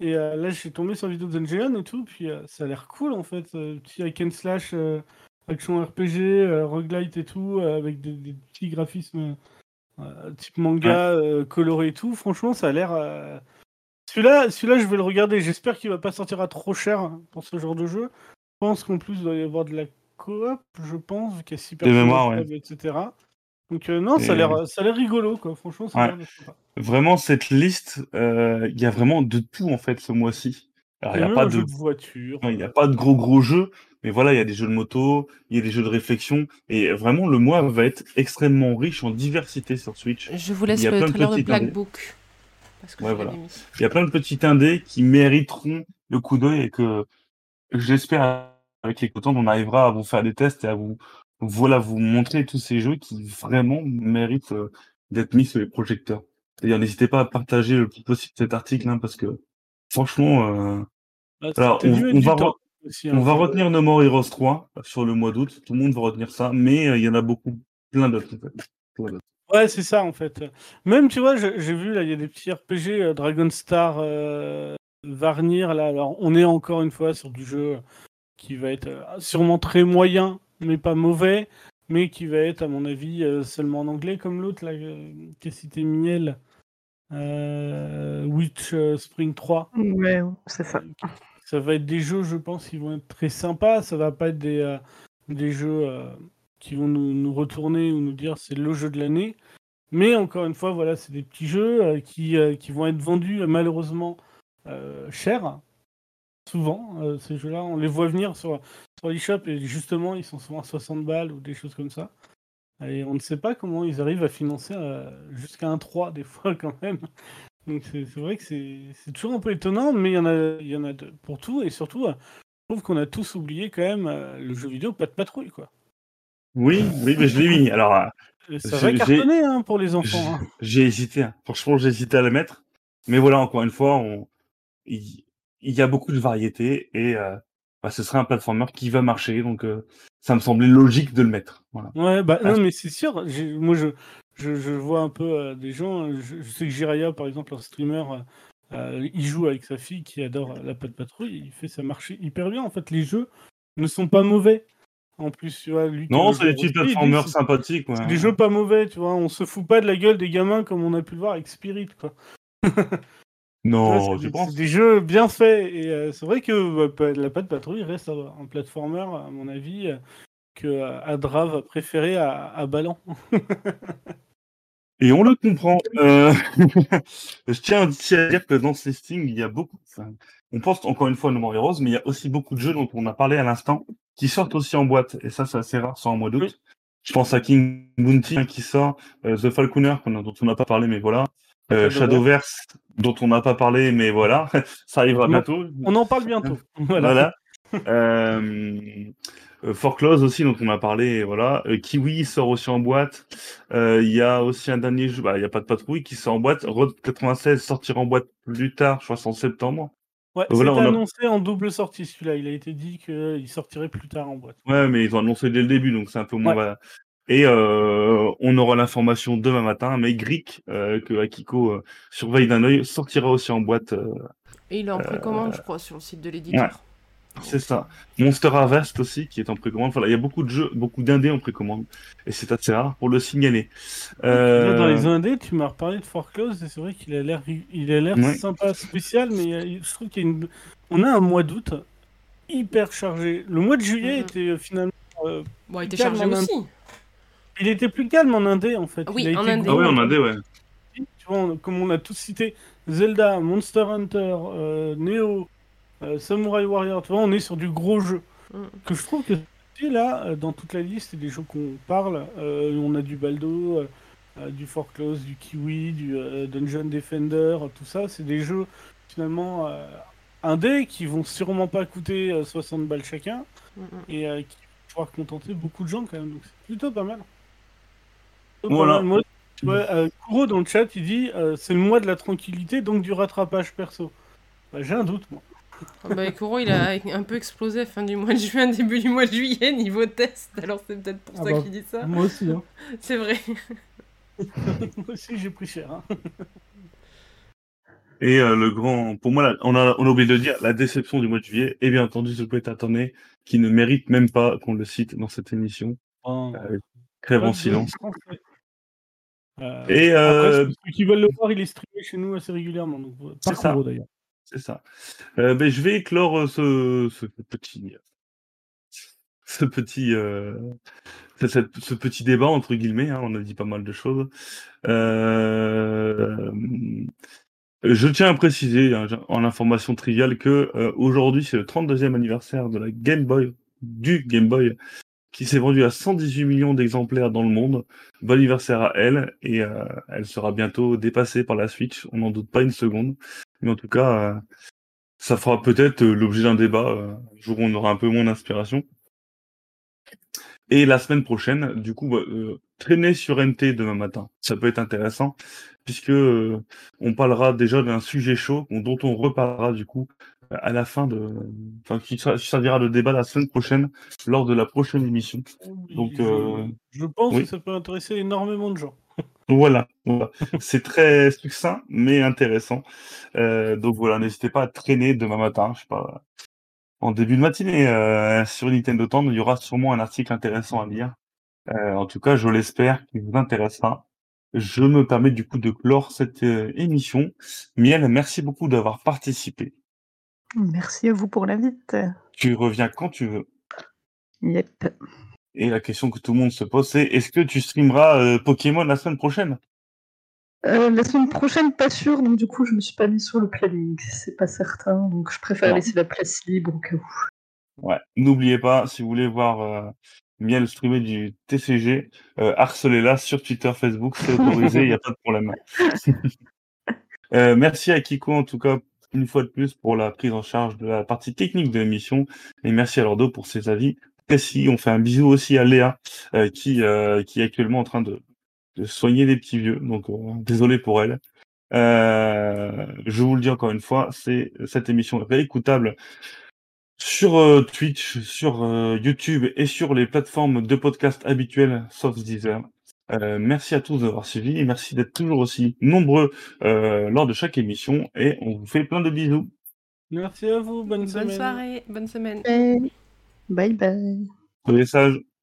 Speaker 3: Et là, j'ai tombé sur la vidéo de Zengen et tout, puis ça a l'air cool, en fait. petit hack and slash, action RPG, euh, roguelite et tout, euh, avec des, des petits graphismes euh, type manga, euh, coloré et tout. Franchement, ça a l'air... Celui-là, celui-là, je vais le regarder. J'espère qu'il va pas sortir à trop cher pour ce genre de jeu. Je pense qu'en plus, il doit y avoir de la coop, je pense, qu'il y a six personnes,
Speaker 2: mémoire,
Speaker 3: au
Speaker 2: ouais.
Speaker 3: etc. Donc euh, non, ça a l'air, ça a l'air rigolo, quoi. Franchement, ça a
Speaker 2: Ouais. Vraiment, cette liste, euh, il y a vraiment de tout en fait ce mois-ci. Alors, il n'y a pas de,
Speaker 3: voiture.
Speaker 2: il y a pas de gros gros jeux, mais voilà, il y a des jeux de moto, il y a des jeux de réflexion, et vraiment le mois va être extrêmement riche en diversité sur Switch.
Speaker 1: Je vous laisse
Speaker 2: Il y a
Speaker 1: le
Speaker 2: plein
Speaker 1: trailer de Black
Speaker 2: indés.
Speaker 1: Book. Parce que
Speaker 2: Ouais,
Speaker 1: je
Speaker 2: voilà. Il y a plein de petits indés qui mériteront le coup d'œil et que j'espère avec les cotons on arrivera à vous faire des tests et à vous voilà vous montrer tous ces jeux qui vraiment méritent euh, d'être mis sur les projecteurs. D'ailleurs, n'hésitez pas à partager le plus possible cet article hein, parce que franchement, euh,
Speaker 3: Bah,
Speaker 2: alors, on, va,
Speaker 3: temps aussi,
Speaker 2: on va retenir No More Heroes 3 sur le mois d'août. Tout le monde va retenir ça, mais euh, il y en a beaucoup, plein d'autres. en fait.
Speaker 3: Ouais, c'est ça en fait. Même, tu vois, j'ai vu là, il y a des petits RPG euh, Dragon Star euh, Varnir là. Alors, on est encore une fois sur du jeu qui va être euh, sûrement très moyen, mais pas mauvais, mais qui va être, à mon avis, euh, seulement en anglais, comme l'autre là, euh, qui a cité Miel, euh, Witch euh, Spring 3.
Speaker 4: Ouais, c'est ça.
Speaker 3: Ça va être des jeux, je pense, qui vont être très sympas. Ça va pas être des, euh, des jeux euh, qui vont nous, nous retourner ou nous dire c'est le jeu de l'année. Mais encore une fois, voilà, c'est des petits jeux euh, qui, qui vont être vendus malheureusement euh, cher. Souvent, ces jeux-là, on les voit venir sur, sur l'eShop et justement, ils sont souvent à 60 balles ou des choses comme ça. Et on ne sait pas comment ils arrivent à financer jusqu'à un 3 des fois quand même. Donc c'est vrai que c'est toujours un peu étonnant, mais il y en a, il y en a de- pour tout. Et surtout, euh, je trouve qu'on a tous oublié quand même euh, le jeu vidéo pas de patrouille. quoi.
Speaker 2: Oui, oui, mais je l'ai mis. Alors, euh,
Speaker 3: Ça
Speaker 2: J'ai-
Speaker 3: va cartonner hein, pour les enfants. hein.
Speaker 2: j'ai hésité. hein. Franchement, j'ai hésité à le mettre. Mais voilà, encore une fois, on... il... y a beaucoup de variétés et euh, bah, ce serait un platformer qui va marcher. Donc, euh, ça me semblait logique de le mettre. Voilà.
Speaker 3: Ouais, bah
Speaker 2: Ah,
Speaker 3: non, mais c'est sûr. Moi, je, je, je vois un peu euh, des gens. euh, Je, je sais que Jiraya, par exemple, un streamer, euh, euh, il joue avec sa fille qui adore la patte patrouille. Il fait ça marcher hyper bien. En fait, les jeux ne sont pas mauvais. En plus, tu vois, lui.
Speaker 2: Non, c'est des petits platformers sympathiques. ouais.
Speaker 3: C'est des jeux pas mauvais, tu vois. On se fout pas de la gueule des gamins comme on a pu le voir avec Spirit, quoi.
Speaker 2: Non,
Speaker 3: c'est
Speaker 2: je
Speaker 3: des-
Speaker 2: pense.
Speaker 3: c'est des jeux bien faits. Et euh, c'est vrai que bah, la patte patrouille reste un platformer, à mon avis, que euh, Adra va préférer à, à.
Speaker 2: Et on le comprend. Euh, je tiens aussi à dire que dans ce listing, il y a beaucoup. enfin, on pense encore une fois à No More Heroes, mais il y a aussi beaucoup de jeux dont on a parlé à l'instant qui sortent aussi en boîte. Et ça, c'est assez rare, ça en mois d'août.
Speaker 3: Oui.
Speaker 2: Je pense à King Bounty hein, qui sort, euh, The Falconer dont on n'a pas parlé, mais voilà. Euh,
Speaker 3: Shadowverse.
Speaker 2: Dont on n'a pas parlé, mais voilà, ça arrivera bientôt.
Speaker 3: On en parle bientôt. Voilà.
Speaker 2: Voilà. Euh, Foreclose aussi, dont on a parlé, voilà. Euh, Kiwi sort aussi en boîte. Euh, Il y a aussi un dernier jeu, bah, il n'y a pas de patrouille, qui sort en boîte. Road 96 sortira en boîte plus tard, je crois en septembre.
Speaker 3: Ouais,
Speaker 2: Voilà,
Speaker 3: c'était
Speaker 2: on a-
Speaker 3: annoncé en double sortie celui-là. Il a été dit qu'il sortirait plus tard en boîte.
Speaker 2: Ouais, mais ils ont annoncé dès le début, donc c'est un peu moins.
Speaker 3: Ouais.
Speaker 2: voilà. Et euh, on aura l'information demain matin, mais Greek, euh, que Akiko euh, surveille d'un œil, sortira aussi en boîte. euh,
Speaker 1: Et il est en précommande, je crois, sur le site de l'éditeur.
Speaker 2: C'est ça. Monster Harvest aussi, qui est en précommande. Voilà, il y a beaucoup de jeux, beaucoup d'indés en précommande. Et c'est assez rare pour le signaler. Euh,
Speaker 3: dans les indés, tu m'as reparlé de Foreclose et c'est vrai qu'il a l'air, il a l'air
Speaker 2: Ouais.
Speaker 3: sympa, spécial, mais euh, je trouve qu'il y a une, on a un mois d'août hyper chargé. Le mois de juillet
Speaker 1: Mhm.
Speaker 3: était euh, finalement, euh,
Speaker 1: Bon, il était
Speaker 3: Calme
Speaker 1: chargé
Speaker 3: en
Speaker 1: aussi.
Speaker 3: il était plus calme en indé en fait.
Speaker 1: Oui,
Speaker 3: Il a
Speaker 1: en
Speaker 3: été
Speaker 1: indé.
Speaker 2: Ah oui, en indé, ouais.
Speaker 3: tu vois, on- comme on a tous cité, Zelda, Monster Hunter, euh, Neo, euh, Samurai Warrior, tu vois, on est sur du gros jeu.
Speaker 1: Mm.
Speaker 3: Que je trouve que tu sais, là, euh, dans toute la liste des jeux qu'on parle, euh, on a du Baldo, euh, du Foreclose, du Kiwi, du euh, Dungeon Defender, tout ça, c'est des jeux finalement euh, indés qui vont sûrement pas coûter euh, 60 balles chacun
Speaker 1: Mm,
Speaker 3: et euh, qui vont pouvoir contenter beaucoup de gens quand même. Donc c'est plutôt pas mal. Plutôt pas
Speaker 2: Voilà.
Speaker 3: mal. Moi, euh, Kuro dans le chat, il dit euh, c'est le mois de la tranquillité, donc du rattrapage perso. Bah, J'ai un doute, moi.
Speaker 1: Ah bah, Kuro, il a un peu explosé fin du mois de juin, début du mois de juillet, niveau test. Alors c'est peut-être pour
Speaker 3: Ah
Speaker 1: ça
Speaker 3: bah.
Speaker 1: qu'il dit ça.
Speaker 3: Moi aussi, hein.
Speaker 1: C'est vrai.
Speaker 3: moi aussi j'ai pris cher. hein.
Speaker 2: Et euh, le grand, pour moi, là, on a, on a oublié de dire, la déception du mois de juillet, et bien entendu, The Great Attorney, qui ne mérite même pas qu'on le cite dans cette émission. Euh, crève
Speaker 3: Pas
Speaker 2: en silence.
Speaker 3: Euh,
Speaker 2: Et
Speaker 3: Après,
Speaker 2: euh,
Speaker 3: ceux qui veulent le voir, il est streamé chez nous assez régulièrement. Donc, euh, par
Speaker 2: ça.
Speaker 3: Kuro, d'ailleurs.
Speaker 2: C'est ça. Euh, ben, je vais éclore euh, ce, petit, ce petit, euh, ce petit débat entre guillemets. hein, on a dit pas mal de choses. Euh, je tiens à préciser hein, en information triviale que euh, aujourd'hui c'est le 32e anniversaire de la Game Boy, du Game Boy, qui s'est vendu à 118 millions d'exemplaires dans le monde. Bon anniversaire à elle et euh, elle sera bientôt dépassée par la Switch. On n'en doute pas une seconde. Mais en tout cas, euh, ça fera peut-être euh, l'objet d'un débat euh, un jour où on aura un peu moins d'inspiration. Et la semaine prochaine, du coup, bah, euh, traîner sur NT demain matin, ça peut être intéressant, puisque euh, on parlera déjà d'un sujet chaud dont on reparlera du coup à la fin de, enfin, qui servira de débat la semaine prochaine lors de la prochaine émission. Donc,
Speaker 3: je,
Speaker 2: euh,
Speaker 3: je pense
Speaker 2: oui.
Speaker 3: que ça peut intéresser énormément de gens.
Speaker 2: Voilà, voilà. c'est très succinct mais intéressant. Euh, donc voilà, n'hésitez pas à traîner demain matin, je sais pas, en début de matinée euh, sur Nintendo Temps, il y aura sûrement un article intéressant à lire. Euh, en tout cas, je l'espère qu'il vous intéressera. Je me permets du coup de clore cette euh, émission. Miel, merci beaucoup d'avoir participé.
Speaker 4: Merci à vous pour l'invite.
Speaker 2: Tu reviens quand tu veux.
Speaker 4: Yep.
Speaker 2: Et la question que tout le monde se pose, c'est est-ce que tu streameras euh, Pokémon la semaine prochaine?
Speaker 4: Euh, la semaine prochaine, pas sûr, donc du coup, je me suis pas mis sur le planning. C'est pas certain, donc je préfère laisser la place libre au cas où.
Speaker 2: Ouais. N'oubliez pas, si vous voulez voir euh, Miel streamer du TCG, euh, harcelez-la sur Twitter, Facebook, c'est autorisé, il n'y a pas de problème. Euh, merci à Kiko en tout cas une fois de plus pour la prise en charge de la partie technique de l'émission et merci à Lordo pour ses avis précis. On fait un bisou aussi à Léa euh, qui, euh, qui est actuellement en train de, de soigner des petits vieux, donc euh, désolé pour elle. Euh, je vous le dis encore une fois, c'est cette émission est réécoutable sur euh, Twitch, sur YouTube et sur les plateformes de podcast habituelles, sauf Deezer. Euh, merci à tous d'avoir suivi et merci d'être toujours aussi nombreux euh, lors de chaque émission et on vous fait plein de bisous.
Speaker 3: Merci à vous, bonne,
Speaker 1: Bonne
Speaker 3: semaine.
Speaker 1: soirée, bonne semaine.
Speaker 4: Bye bye.
Speaker 2: Soyez sages.